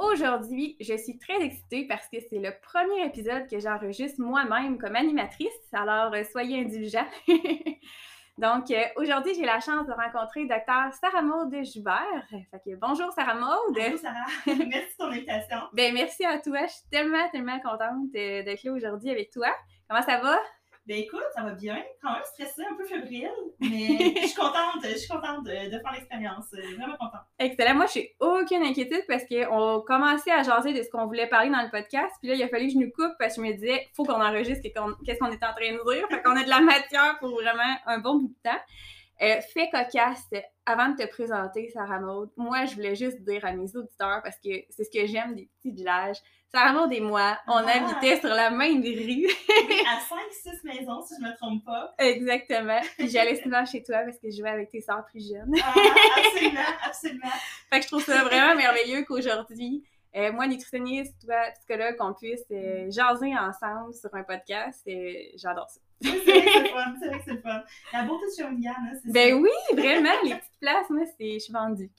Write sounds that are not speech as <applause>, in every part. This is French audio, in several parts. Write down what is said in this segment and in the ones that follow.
Aujourd'hui, je suis très excitée parce que c'est le premier épisode que j'enregistre moi-même comme animatrice, alors euh, soyez indulgents. <laughs> Donc, euh, aujourd'hui, j'ai la chance de rencontrer Dr. Sarah Maud Joubert. Fait que, bonjour Sarah Maud. Bonjour Sarah. <laughs> merci de ton invitation. Ben, merci à toi. Je suis tellement, tellement contente euh, d'être là aujourd'hui avec toi. Comment ça va? Ben écoute, ça va bien. Quand même stressée, un peu fébrile, mais je suis contente, je suis contente de, faire l'expérience. Vraiment contente. Excellent. Moi, je n'ai aucune inquiétude parce qu'on commençait à jaser de ce qu'on voulait parler dans le podcast. Puis là, il a fallu que je nous coupe parce que je me disais, faut qu'on enregistre qu'est-ce qu'on est en train de dire. Fait qu'on a de la matière pour vraiment un bon bout de temps. Euh, fait cocasse, avant de te présenter, Sarah Maud, moi, je voulais juste dire à mes auditeurs, parce que c'est ce que j'aime des petits villages, Sarah Maud et moi, on ah. habitait sur la même rue. à <laughs> 5-6 maisons, si je me trompe pas. Exactement. Puis <laughs> j'allais souvent chez toi parce que je jouais avec tes soeurs plus jeunes. Ah, absolument, <laughs> absolument. fait que je trouve ça vraiment merveilleux qu'aujourd'hui, euh, moi, nutritionniste, toi, psychologue, qu'on puisse euh, jaser ensemble sur un podcast. Euh, j'adore ça. c'est vrai que c'est fun, c'est vrai que c'est fun. La beauté de Shawinigan, hein, c'est Ben oui, vraiment, les petites places, moi, c'est, je suis vendue.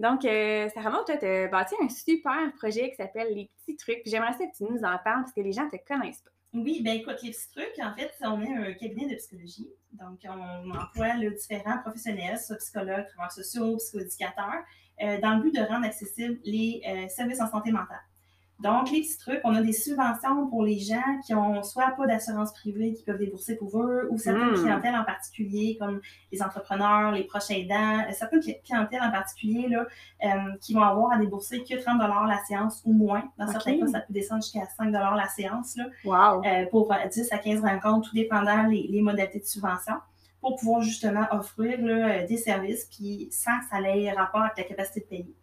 Donc, euh, Sarah Maud, toi, tu as bâti un super projet qui s'appelle Les Petits Trucs. J'aimerais que tu nous en parles parce que les gens ne te connaissent pas. Oui, ben écoute, les petits trucs, en fait, on est un cabinet de psychologie. Donc, on emploie différents professionnels, soit psychologues, travailleurs sociaux, psychoéducateurs, euh, dans le but de rendre accessibles les euh, services en santé mentale. Donc, les petits trucs, on a des subventions pour les gens qui ont soit pas d'assurance privée qui peuvent débourser pour eux, ou certaines hmm. clientèles en particulier, comme les entrepreneurs, les proches aidants, euh, certaines clientèles en particulier là, qui vont avoir à débourser que 30 la séance ou moins. Dans certains cas, ça peut descendre jusqu'à 5 la séance là, wow. pour 10 à 15 rencontres, tout dépendant les, les modalités de subvention pour pouvoir justement offrir là, des services, puis sans que ça ait rapport avec la capacité de payer.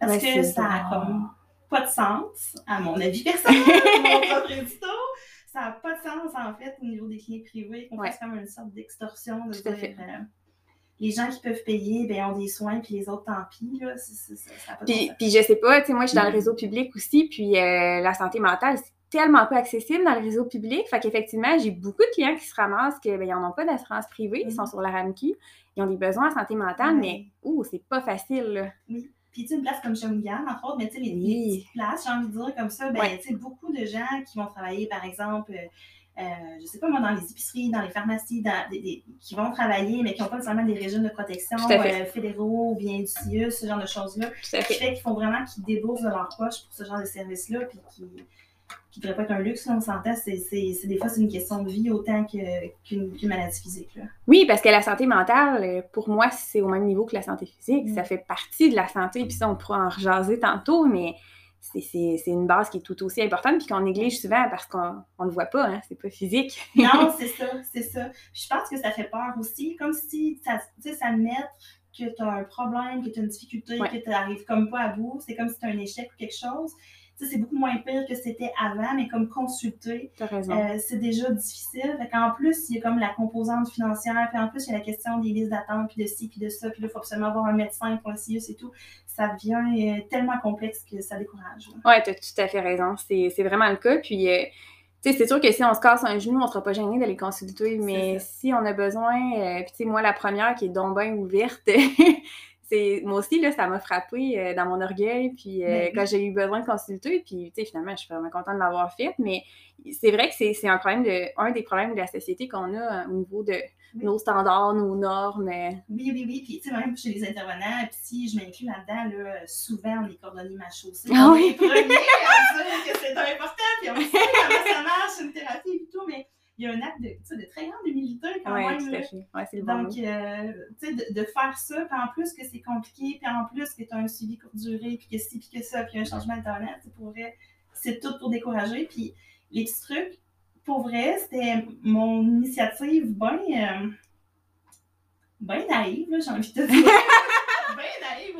Parce que ça n'a comme pas de sens, à mon avis personnel, mon <laughs> propre édito. Ça n'a pas de sens, en fait, au niveau des clients privés, qu'on fasse comme une sorte d'extorsion. De dire, euh, les gens qui peuvent payer, ben, ont des soins, puis les autres, tant pis. Là, ça pas puis, puis je sais pas, tu sais, moi, je suis dans le réseau public aussi, puis euh, la santé mentale, c'est tellement peu accessible dans le réseau public. Fait qu'effectivement, j'ai beaucoup de clients qui se ramassent qu'ils ben, n'en ont pas d'assurance privée, ils sont mm-hmm. sur la RAMQ, ils ont des besoins en santé mentale, mais ouh, c'est pas facile. Là. Oui. Puis, tu sais, une place comme Shawinigan, entre autres, mais tu sais, les, petites places, j'ai envie de dire comme ça, ben, tu sais, beaucoup de gens qui vont travailler, par exemple, euh, je sais pas moi, dans les épiceries, dans les pharmacies, dans des, qui vont travailler, mais qui n'ont pas nécessairement des régimes de protection euh, fédéraux ou bien du CIE, ce genre de choses-là. Qui fait qu'ils font vraiment qu'ils déboursent de leur poche pour ce genre de service-là, puis qui qui ne devrait pas être un luxe, on s'entend, c'est, des fois, c'est une question de vie autant qu'une, maladie physique. Là. Oui, parce que la santé mentale, pour moi, c'est au même niveau que la santé physique. Ça mm. fait partie de la santé, puis ça, on pourra en rejaser tantôt, mais c'est, une base qui est tout aussi importante, puis qu'on néglige souvent parce qu'on ne le voit pas, hein, c'est pas physique. non, <laughs> c'est ça, c'est ça. Je pense que ça fait peur aussi, comme si ça, ça met que tu as un problème, que tu as une difficulté, que tu n'arrives comme pas à bout, c'est comme si tu as un échec ou quelque chose c'est beaucoup moins pire que c'était avant, mais comme consulter, euh, c'est déjà difficile. Fait qu'en plus, il y a comme la composante financière, puis en plus, il y a la question des listes d'attente, puis de ci, puis de ça, puis là, il faut absolument avoir un médecin pour le CIUS et tout. Ça devient euh, tellement complexe que ça décourage. Oui, tu as tout à fait raison. C'est vraiment le cas. Puis, euh, tu sais, c'est sûr que si on se casse un genou, on sera pas gêné d'aller consulter, mais si on a besoin, puis tu sais, moi, la première qui est donc bien ouverte, <laughs> moi aussi là ça m'a frappé euh, dans mon orgueil puis euh, ben quand j'ai eu besoin de consulter puis tu sais finalement je suis vraiment contente de l'avoir fait mais c'est vrai que c'est un problème de un des problèmes de la société qu'on a euh, au niveau de nos standards nos normes oui oui oui puis tu sais même chez les intervenants puis si je m'inclus là-dedans là souvent on est cordonniers ma chaussée ah, oui. on est premiers à dire que c'est important puis on sait comment ça marche une thérapie et tout mais il y a un acte de, de très grande humilité quand ouais, même. Tout à fait. Ouais, c'est le Donc, euh, tu sais, de, de, faire ça, puis en plus que c'est compliqué, puis en plus que tu as un suivi courte durée, puis que ci, puis que ça, puis un changement pour vrai, c'est tout pour décourager. Puis les petits trucs, pour vrai, c'était mon initiative bien euh, ben naïve, j'ai envie de te dire. <laughs>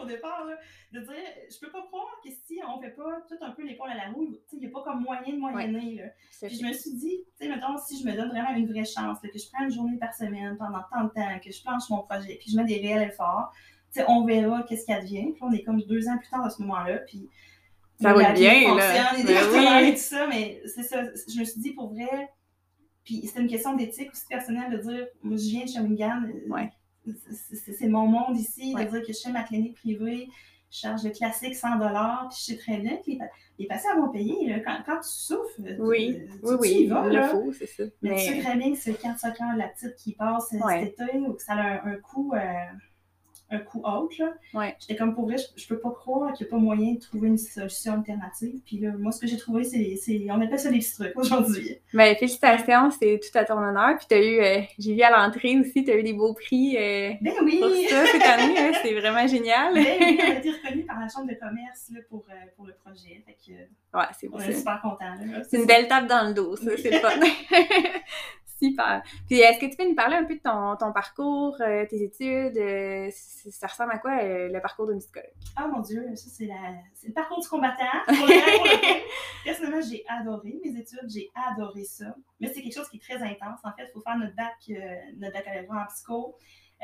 départ, là, de dire, je peux pas croire que si on fait pas tout un peu l'épaule à la roue, il n'y a pas comme moyen de moyenner. Là. Puis je me suis dit, tu sais, mettons, si je me donne vraiment une vraie chance, que je prends une journée par semaine pendant tant de temps, que je planche mon projet, puis je mets des réels efforts, tu sais, on verra qu'est-ce qui advient. Puis on est comme deux ans plus tard à ce moment-là, puis ça va bien, là. Ben oui. tout ça, mais c'est ça. Je me suis dit, pour vrai, puis c'est une question d'éthique aussi personnelle de dire, moi, je viens de Shawinigan, euh, ouais c'est mon monde ici, de dire que je fais ma clinique privée, je charge le classique 100 puis je sais très bien que les, patients vont payer. quand, quand, tu souffres, oui, oui, oui, il le faut, c'est ça. Mais, tu sais très bien que c'est quand ça la petite qui passe cet été ou que ça a un, coût. Euh, un coup out. Là. Ouais. J'étais comme pour vrai, je, peux pas croire qu'il n'y a pas moyen de trouver une solution alternative. Puis là, moi, ce que j'ai trouvé, c'est, on appelle ça des petits trucs aujourd'hui. Mais ben, félicitations, c'est tout à ton honneur. Puis t'as eu, euh, j'ai vu à l'entrée aussi, tu as eu des beaux prix euh, ben oui. pour ça cette année. Hein, c'est vraiment génial. Ben oui, on a été reconnu par la Chambre de commerce là, pour, euh, pour le projet. Fait que, ouais, c'est On est super contents. C'est une belle tape dans le dos, ça, c'est le fun. <laughs> Super. Puis est-ce que tu peux nous parler un peu de ton, ton parcours, euh, tes études? Euh, ça ressemble à quoi euh, le parcours d'une psychologue? Ah mon Dieu, ça c'est, la... c'est le parcours du combattant. <laughs> Personnellement, j'ai adoré mes études, j'ai adoré ça. Mais c'est quelque chose qui est très intense. En fait, il faut faire notre bac, notre baccalauréat en psycho.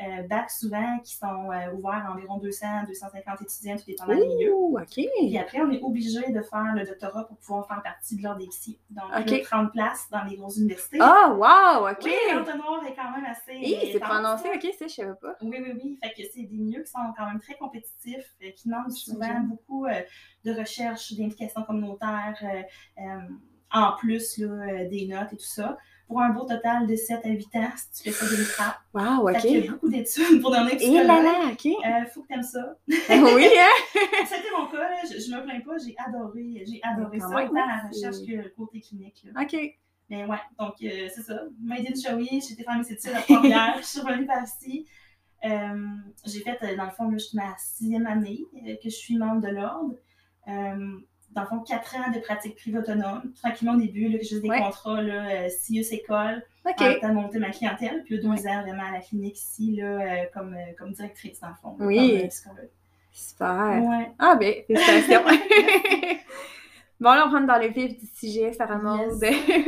Euh, bac souvent qui sont euh, ouverts à environ 200 250 étudiants, tout dépendant des lieux. OK. Puis après, on est obligé de faire le doctorat pour pouvoir faire partie de l'ordre des psy. Donc, okay. 30 places dans les grosses universités. Ah, oh, wow, OK. Oui, l'entonnoir est quand même assez. Oui, c'est prononcé, OK, ça, je savais pas. Oui, oui, oui. Fait que c'est des milieux qui sont quand même très compétitifs, euh, qui demandent souvent beaucoup de recherche, d'implication communautaire, en plus là, des notes et tout ça pour un beau total de 7 à 8 ans si tu fais ça de l'IFRA. Wow, OK. Il y a beaucoup d'études pour donner Et là là, OK. Euh, faut que t'aimes ça. oui, hein? <laughs> C'était mon cas, là. Je, je me plains pas, j'ai adoré, j'ai adoré ça, autant la recherche que le côté clinique. Là. OK. Mais ouais, donc euh, c'est ça. Made in Showy, j'étais faire mes études à Trois-Rivières, je suis revenue par ici. Euh, j'ai fait, dans le fond, jusqu'à ma sixième année que je suis membre de l'ordre. Euh, dans le fond, quatre ans de pratique privée autonome. Tranquillement au début, là, juste des contrats, là, euh, CIUS école, okay. en monter ma clientèle. Puis deux ans vraiment à la clinique ici, là, euh, comme, euh, comme directrice, dans le fond. Oui. Comme, Super. Ouais. Ah, ben, félicitations. <laughs> <laughs> bon, là, on rentre dans le vif du sujet, Sarah Maud.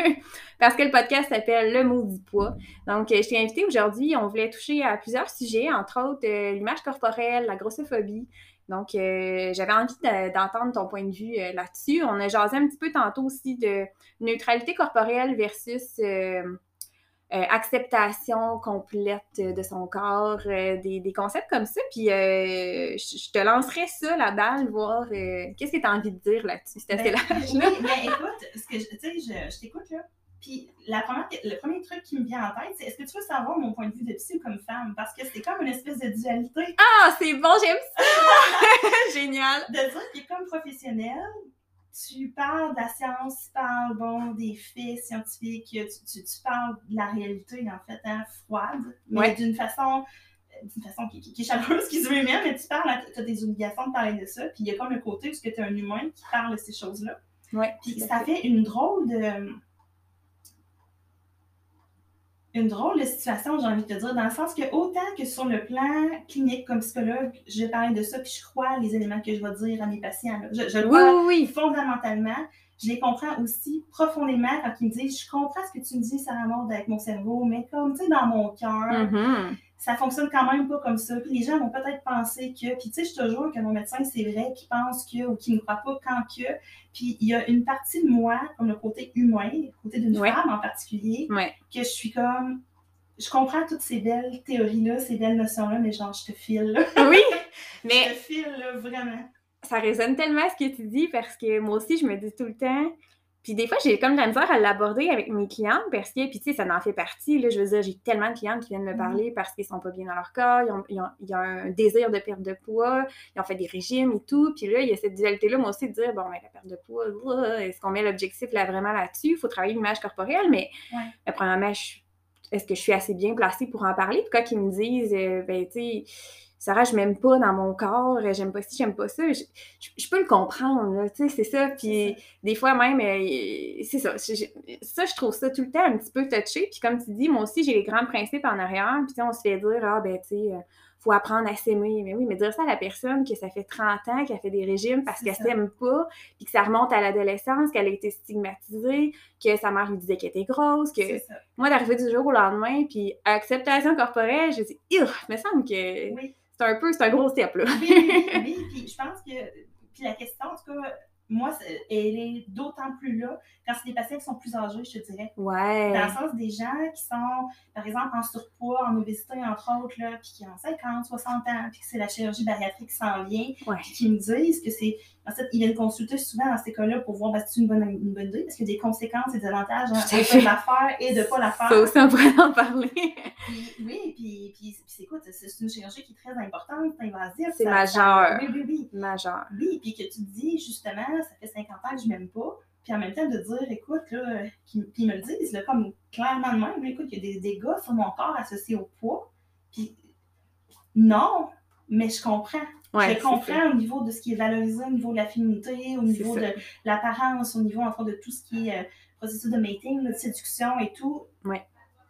<laughs> Parce que le podcast s'appelle Le mot du poids. Donc, je t'ai invitée aujourd'hui. On voulait toucher à plusieurs sujets, entre autres l'image corporelle, la grossophobie, donc, euh, j'avais envie d'entendre ton point de vue euh, là-dessus. On a jasé un petit peu tantôt aussi de neutralité corporelle versus euh, acceptation complète de son corps, des, des, concepts comme ça. Puis, je te lancerai ça, la balle, voir qu'est-ce que tu as envie de dire là-dessus. Assez ben, large. Oui, mais écoute, ce que tu sais, je, je t'écoute là. Puis la première, le premier truc qui me vient en tête, c'est est-ce que tu veux savoir mon point de vue de psy ou comme femme? Parce que c'est comme une espèce de dualité. Ah, c'est bon, j'aime ça! <laughs> Génial! De dire que comme professionnel, tu parles de la science, tu parles bon, des faits scientifiques, tu, tu, tu parles de la réalité, en fait, hein, froide, mais d'une façon d'une façon qui, qui, est chaleureuse, qui se veut humaine, mais tu parles, tu as des obligations de parler de ça, puis il y a comme un côté où tu es un humain qui parle de ces choses-là. Ouais, puis ça fait une drôle de une drôle de situation, j'ai envie de te dire, dans le sens que autant que sur le plan clinique comme psychologue, je vais parler de ça, puis je crois les éléments que je vais dire à mes patients. Je, je le vois oui, oui. fondamentalement. Je les comprends aussi profondément quand ils me disent Je comprends ce que tu me dis, Sarah Maud, avec mon cerveau, mais comme, tu sais, dans mon cœur, Mhm. Ça fonctionne quand même pas comme ça. Puis les gens vont peut-être penser que, puis tu sais, je te jure que mon médecin, c'est vrai qu'il pense que, ou qu'il ne croit pas quand que. Puis il y a une partie de moi, comme le côté humain, le côté d'une Ouais. femme en particulier, Ouais. que je suis comme. Je comprends toutes ces belles théories-là, ces belles notions-là, mais genre, je te file, là. <laughs> Oui, <laughs> Je mais te file, là, vraiment. ça résonne tellement ce que tu dis parce que moi aussi, je me dis tout le temps. Puis des fois, j'ai comme de la misère à l'aborder avec mes clientes parce que, puis tu sais, ça en fait partie. Là, je veux dire, j'ai tellement de clientes qui viennent me Mhm. parler parce qu'ils sont pas bien dans leur corps, ils ont, ils ont- ils ont un désir de perte de poids, ils ont fait des régimes et tout. Puis là, il y a cette dualité-là, moi aussi, de dire, bon, ben, la perte de poids, est-ce qu'on met l'objectif là vraiment là-dessus? Il faut travailler l'image corporelle, mais Ouais. ben, premièrement, est-ce que je suis assez bien placée pour en parler? Puis quand ils me disent, euh, ben, tu sais, Sarah, je m'aime pas dans mon corps, euh, j'aime pas ci, j'aime pas ça, je, je- je peux le comprendre, tu sais, c'est ça. Puis des fois même, euh, c'est ça. je- ça, je trouve ça tout le temps un petit peu touché. Puis comme tu dis, moi aussi, j'ai les grands principes en arrière. Puis on se fait dire, ah, ben, tu sais, euh, faut apprendre à s'aimer. Mais oui, mais dire ça à la personne que ça fait 30 ans qu'elle fait des régimes parce qu'elle s'aime pas, puis que ça remonte à l'adolescence, qu'elle a été stigmatisée, que sa mère lui disait qu'elle était grosse, que moi, d'arriver du jour au lendemain, puis acceptation corporelle, je dis, il me semble que Oui. C'est un peu, c'est un gros step, là. Oui, oui, oui. Puis je pense que puis la question, en tout cas, moi, elle est d'autant plus là quand c'est des patients qui sont plus âgés, je te dirais. Ouais. Dans le sens des gens qui sont, par exemple, en surpoids, en obésité, entre autres, là, puis qui ont 50, 60 ans, puis que c'est la chirurgie bariatrique qui s'en vient, Ouais. puis qui me disent que c'est. En fait, ils viennent consulter souvent dans ces cas-là pour voir ben, si c'est une bonne, une bonne idée, parce qu'il y a des conséquences et des avantages à hein, fait. de la faire et de ne pas la faire. Ça aussi, on pourrait en parler. Puis, oui, puis, puis, puis c'est quoi? C'est une chirurgie qui est très importante, c'est invasive. C'est majeur. Oui, oui, oui. Majeur. Oui, puis que tu te dis, justement, ça fait 50 ans que je m'aime pas. Puis en même temps, de dire, écoute, là, qui- puis ils me le disent, là, comme clairement de même, écoute, il y a des dégâts sur mon corps associés au poids. Puis non, mais je comprends. Ouais, je comprends au niveau de ce qui est valorisé, au niveau de la féminité, au niveau de l'apparence, au niveau, de tout ce qui est euh, processus de mating, de séduction et tout. Ouais.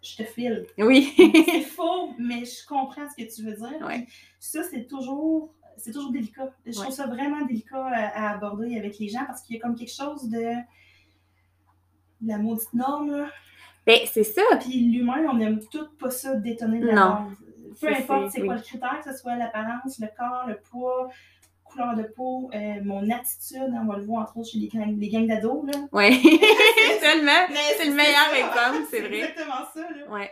Je te file. Oui. C'est faux, mais je comprends ce que tu veux dire. Ouais. Ça, c'est toujours, c'est toujours délicat. Je trouve Ouais. ça vraiment délicat à, à aborder avec les gens parce qu'il y a comme quelque chose de de la maudite norme. là. ben, c'est ça. Puis l'humain, on n'aime tout pas ça détonner de la Non. norme. Peu importe c'est- quoi oui. le critère, que ce soit l'apparence, le corps, le poids, couleur de peau, euh, mon attitude, on va le voir entre autres chez les gangs, les gangs d'ados. <laughs> Tellement. Mais C'est le meilleur exemple, c'est vrai. exactement ça. Là. Ouais.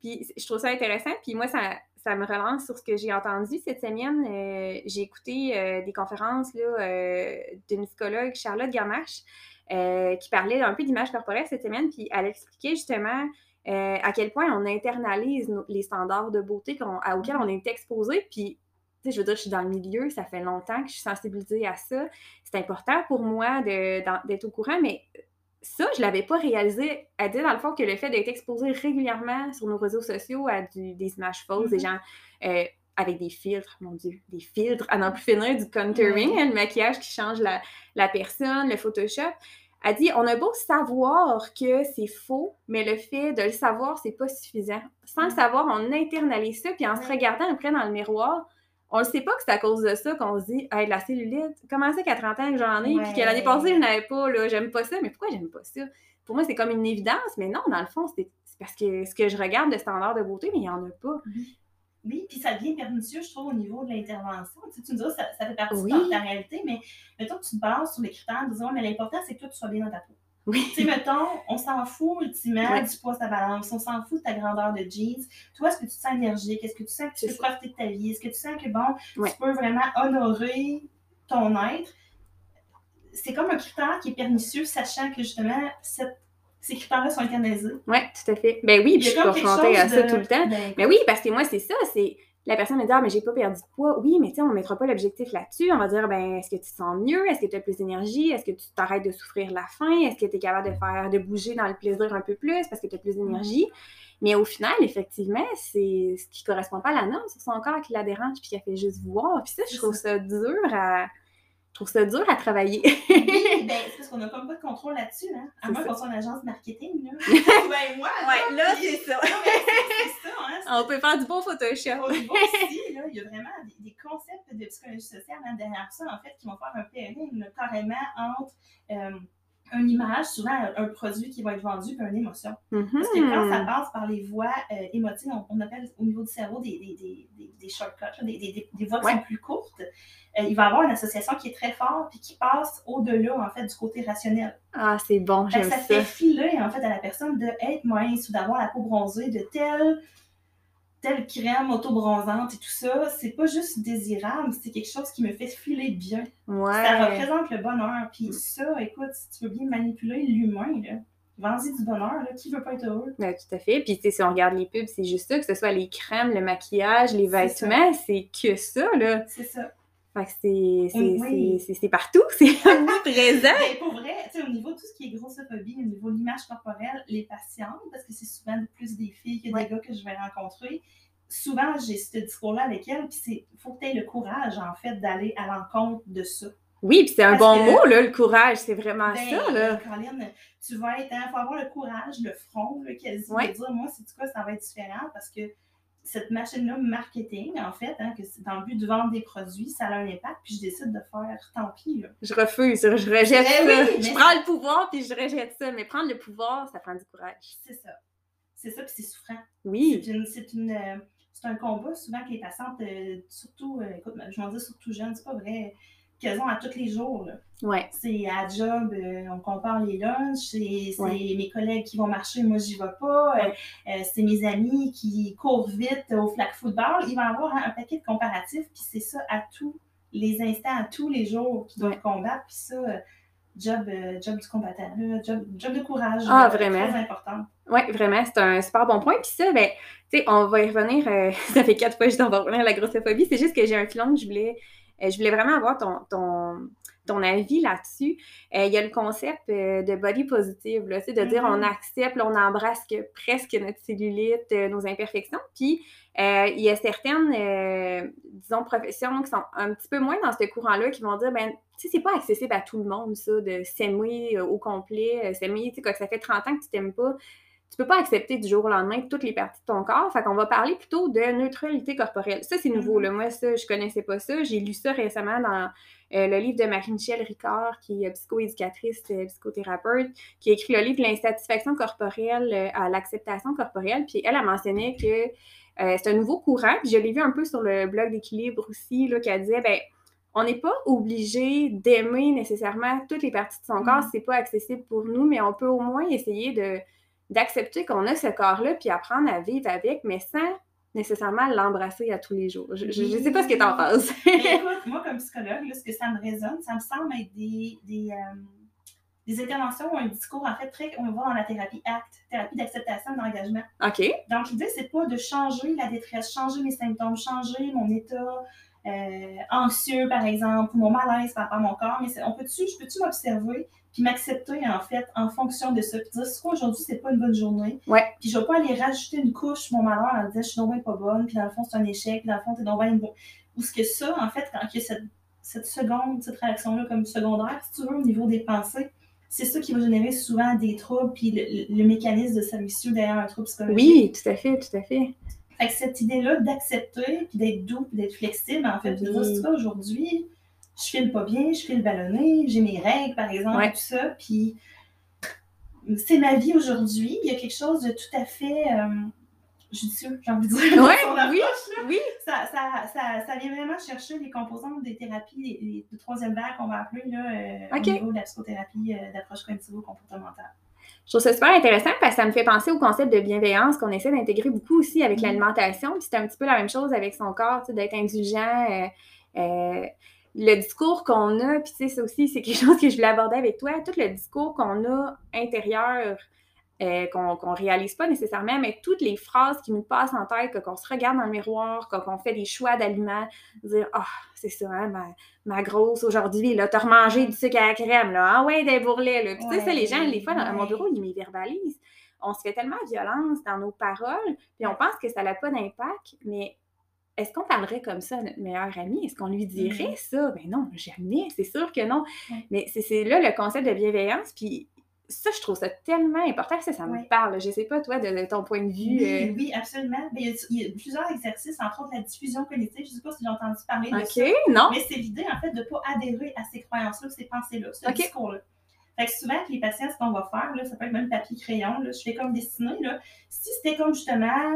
Puis je trouve ça intéressant. Puis moi, ça, ça me relance sur ce que j'ai entendu cette semaine. Euh, j'ai écouté euh, des conférences là, d'une psychologue, Charlotte Gamache, qui parlait un peu d'image corporelle cette semaine. Puis elle expliquait justement euh, à quel point on internalise nos- les standards de beauté à, auxquels on est exposé. Puis, tu sais, je veux dire, je suis dans le milieu, ça fait longtemps que je suis sensibilisée à ça. C'est important pour moi d'être au courant, mais ça, je l'avais pas réalisé. Elle dit, dans le fond, que le fait d'être exposé régulièrement sur nos réseaux sociaux à du- des images fausses, des Mhm. gens euh, avec des filtres, mon Dieu, des filtres à n'en plus finir, du contouring, hein, le maquillage qui change la, la personne, le Photoshop. Elle dit, on a beau savoir que c'est faux, mais le fait de le savoir, c'est pas suffisant. Sans le Mhm. savoir, on internalise ça, puis en se regardant après dans le miroir, on le sait pas que c'est à cause de ça qu'on se dit, hey, de la cellulite, comment c'est qu'à 30 ans que j'en ai, puis que l'année passée, je n'avais pas, là, j'aime pas ça, mais pourquoi j'aime pas ça? Pour moi, c'est comme une évidence, mais non, dans le fond, c'est parce que ce que je regarde de standard de beauté, mais il y en a pas. Oui, puis ça devient pernicieux, je trouve, au niveau de l'intervention. Tu, sais, tu me diras, ça, ça fait partie Oui. de ta réalité, mais mettons que tu te bases sur les critères, disons, mais l'important, c'est que toi, tu sois bien dans ta peau. Oui. Tu sais, mettons, on s'en fout ultimement Ouais. du poids de ta balance, on s'en fout de ta grandeur de jeans. Toi, est-ce que tu te sens énergique? Est-ce que tu sens que tu peux ça. profiter de ta vie? Est-ce que tu sens que, bon, tu peux vraiment honorer ton être? C'est comme un critère qui est pernicieux, sachant que, justement, cette- ces critères-là sont internalisés. Oui, tout à fait. Ben oui, puis je suis confrontée à ça de- tout le temps. Ben, Mais oui, parce que moi, c'est ça, c'est la personne me dit Ah, mais j'ai pas perdu de poids. Oui, mais tu sais, on mettra pas l'objectif là-dessus. On va dire ben est-ce que tu te sens mieux? Est-ce que tu as plus d'énergie? Est-ce que tu t'arrêtes de souffrir la faim? Est-ce que tu es capable de faire de bouger dans le plaisir un peu plus parce que tu as plus d'énergie? Mais au final, effectivement, c'est ce qui correspond pas à la norme sur son corps qui la dérange puis qui a fait juste voir. Puis ça, je C'est trouve ça dur à. Je trouve ça dur à travailler. oui, ben, c'est parce <laughs> qu'on n'a comme pas de contrôle là-dessus, hein. À moins qu'on soit une agence marketing, là. <laughs> ben, moi, ouais, là, c'est ça. c'est ça, hein. On peut faire du bon Photoshop. Au niveau <laughs> aussi, là, il y a vraiment des, des concepts de psychologie sociale hein, derrière ça, en fait, qui vont faire un pairing carrément entre euh, une image, souvent un, produit qui va être vendu, puis une émotion. Parce que quand ça Mhm. passe par les voies euh, émotives, on, on appelle au niveau du cerveau des, des, des, des, shortcuts, là, des, des, des voies qui Ouais. sont plus courtes. Euh, il va y avoir une association qui est très forte, puis qui passe au-delà, en fait, du côté rationnel. Ah, c'est bon, j'aime ça ça. fait filer, en fait, à la personne de être mince ou d'avoir la peau bronzée, de telle, telle crème auto-bronzante et tout ça. C'est pas juste désirable, c'est quelque chose qui me fait filer bien. Ça représente le bonheur. Puis ça, écoute, si tu veux bien manipuler l'humain, là, vends-y du bonheur, là. Qui veut pas être heureux? Ouais, tout à fait. Puis, si on regarde les pubs, c'est juste ça, que ce soit les crèmes, le maquillage, les vêtements, c'est que ça, là. C'est ça. Fait que c'est Oui, c'est partout, <laughs> c'est omniprésent. <laughs> Mais pour vrai, tu sais, au niveau de tout ce qui est grossophobie, au niveau de l'image corporelle, les patientes, parce que c'est souvent plus des filles que Ouais. des gars que je vais rencontrer, souvent j'ai ce discours-là avec elles, puis c'est faut que tu aies le courage, en fait, d'aller à l'encontre de ça. Oui, puis c'est un Parce bon que- mot, là, le courage, c'est vraiment Ben, ça, là. Caroline, tu vas être, il faut avoir le courage, le front, là, quasi, Ouais. de dire, moi, c'est quoi, ça va être différent parce que cette machine-là, marketing, en fait, hein, que c'est dans le but de vendre des produits, ça a un impact, puis je décide de faire tant pis, là. Je refuse, je rejette Eh ça. oui, je mais- prends le pouvoir, puis je rejette ça. Mais prendre le pouvoir, ça prend du courage. C'est ça. C'est ça, puis c'est souffrant. Oui. C'est une, c'est une, euh, c'est un combat souvent que les patientes, euh, surtout, euh, écoute, je m'en dis surtout jeunes, c'est pas vrai, qu'elles ont à tous les jours. là. Ouais. C'est à job, euh, on compare les lunchs, c'est Ouais. mes collègues qui vont marcher, moi j'y vais pas, euh, euh, c'est mes amis qui courent vite au flag football. Il va y avoir un, un paquet de comparatifs, puis c'est ça à tous les instants, à tous les jours qu'ils doivent combattre, puis ça, euh, job, job du combattant, job, job de courage. Ah, vraiment? Très important. Oui, vraiment, c'est un super bon point. Puis ça, ben, tu sais, on va y revenir. <laughs> ça fait quatre fois que je t'en vais revenir à la grossophobie. C'est juste que j'ai un filon que je voulais. Euh, je voulais vraiment avoir ton, ton, ton avis là-dessus. Euh, Il y a le concept euh, de body positive, là, sais, de dire Mhm. on accepte, on embrasse que presque notre cellulite, euh, nos imperfections. Puis il y a certaines, disons, professions qui sont un petit peu moins dans ce courant-là, qui vont dire, ben, tu sais, c'est pas accessible à tout le monde, ça, de s'aimer au complet, s'aimer, tu sais, quoi, que ça fait 30 ans que tu t'aimes pas tu peux pas accepter du jour au lendemain toutes les parties de ton corps. Fait qu'on va parler plutôt de neutralité corporelle. Ça, c'est nouveau. Mhm. Là. Moi, ça, je connaissais pas ça. J'ai lu ça récemment dans euh, le livre de Marie-Michel Ricard, qui est psychoéducatrice, euh, psychothérapeute, qui a écrit le livre L'insatisfaction corporelle euh, à l'acceptation corporelle. Puis elle a mentionné que euh, c'est un nouveau courant. Puis je l'ai vu un peu sur le blog d'équilibre aussi, là, qu'elle disait, ben on n'est pas obligé d'aimer nécessairement toutes les parties de son corps si c'est pas accessible pour nous, mais on peut au moins essayer de d'accepter qu'on a ce corps-là, puis apprendre à vivre avec, mais sans nécessairement l'embrasser à tous les jours. Je, je sais pas ce que t'en penses. <laughs> Mais <laughs> écoute, moi, comme psychologue, là, ce que ça me résonne, ça me semble être des, des, euh, des interventions ou un discours, en fait, très, on va dans la thérapie ACT, thérapie d'acceptation et d'engagement. OK. Donc, l'idée, c'est pas de changer la détresse, changer mes symptômes, changer mon état euh, anxieux, par exemple, ou mon malaise par rapport à mon corps, mais on peut-tu, je peux-tu m'observer puis m'accepter, en fait, en fonction de ça, puis dire, c'est quoi, aujourd'hui, c'est pas une bonne journée, Ouais. puis je vais pas aller rajouter une couche mon malheur en disant, je suis donc pas bonne, puis dans le fond, c'est un échec, puis dans le fond, t'es donc bien bon. Ou ce que ça, en fait, quand il y a cette, cette seconde, cette réaction-là comme secondaire, si tu veux, au niveau des pensées, c'est ça qui va générer souvent des troubles, puis le, mécanisme de servicieux derrière un trouble psychologique. Oui, tout à fait, tout à fait. Fait que cette idée-là d'accepter, puis d'être doux, puis d'être flexible, en fait, de dire, c'est aujourd'hui, je file pas bien, je file ballonné, j'ai mes règles, par exemple, Ouais. tout ça, puis c'est ma vie aujourd'hui. Il y a quelque chose de tout à fait euh, judicieux, j'ai envie de dire. Ouais, oui, là. oui. Ça, ça, ça, ça vient vraiment chercher les composantes des thérapies les- les- de troisième vague qu'on va appeler là, euh, Ok. au niveau de la psychothérapie euh, d'approche cognitivo-comportementale. Je trouve ça super intéressant parce que ça me fait penser au concept de bienveillance qu'on essaie d'intégrer beaucoup aussi avec Mhm. l'alimentation. Puis c'est un petit peu la même chose avec son corps, d'être indulgent. euh, euh, le discours qu'on a, puis tu sais, ça aussi, c'est quelque <laughs> chose que je voulais aborder avec toi, tout le discours qu'on a intérieur, euh, qu'on qu'on réalise pas nécessairement, mais toutes les phrases qui nous passent en tête, que- qu'on se regarde dans le miroir, que- qu'on fait des choix d'aliments, dire « Ah, c'est ça, hein, ma, ma grosse aujourd'hui, là, t'as remangé du sucre à la crème, là, ah ouais, des bourrelets, là. » Puis tu sais, ça, les gens, les fois, dans mon Ouais. bureau, ils me verbalisent. On se fait tellement violence dans nos paroles, puis on pense que ça n'a pas d'impact, mais est-ce qu'on parlerait comme ça à notre meilleure amie? Est-ce qu'on lui dirait Mhm. ça? Ben non, jamais, c'est sûr que non. Mais c'est- là le concept de bienveillance, puis ça, je trouve ça tellement important, ça, ça me parle. Je sais pas, toi, de, de ton point de vue. Oui, euh, oui, absolument. Mais il, y a, il y a plusieurs exercices, entre autres la diffusion cognitive. Je ne sais pas si j'ai entendu parler de ça. OK, non? Mais c'est l'idée, en fait, de ne pas adhérer à ces croyances-là, ces pensées-là, ce discours-là. Fait que souvent, avec les patients, ce qu'on va faire, là, ça peut être même papier-crayon, je fais comme dessiner. Là. Si c'était comme justement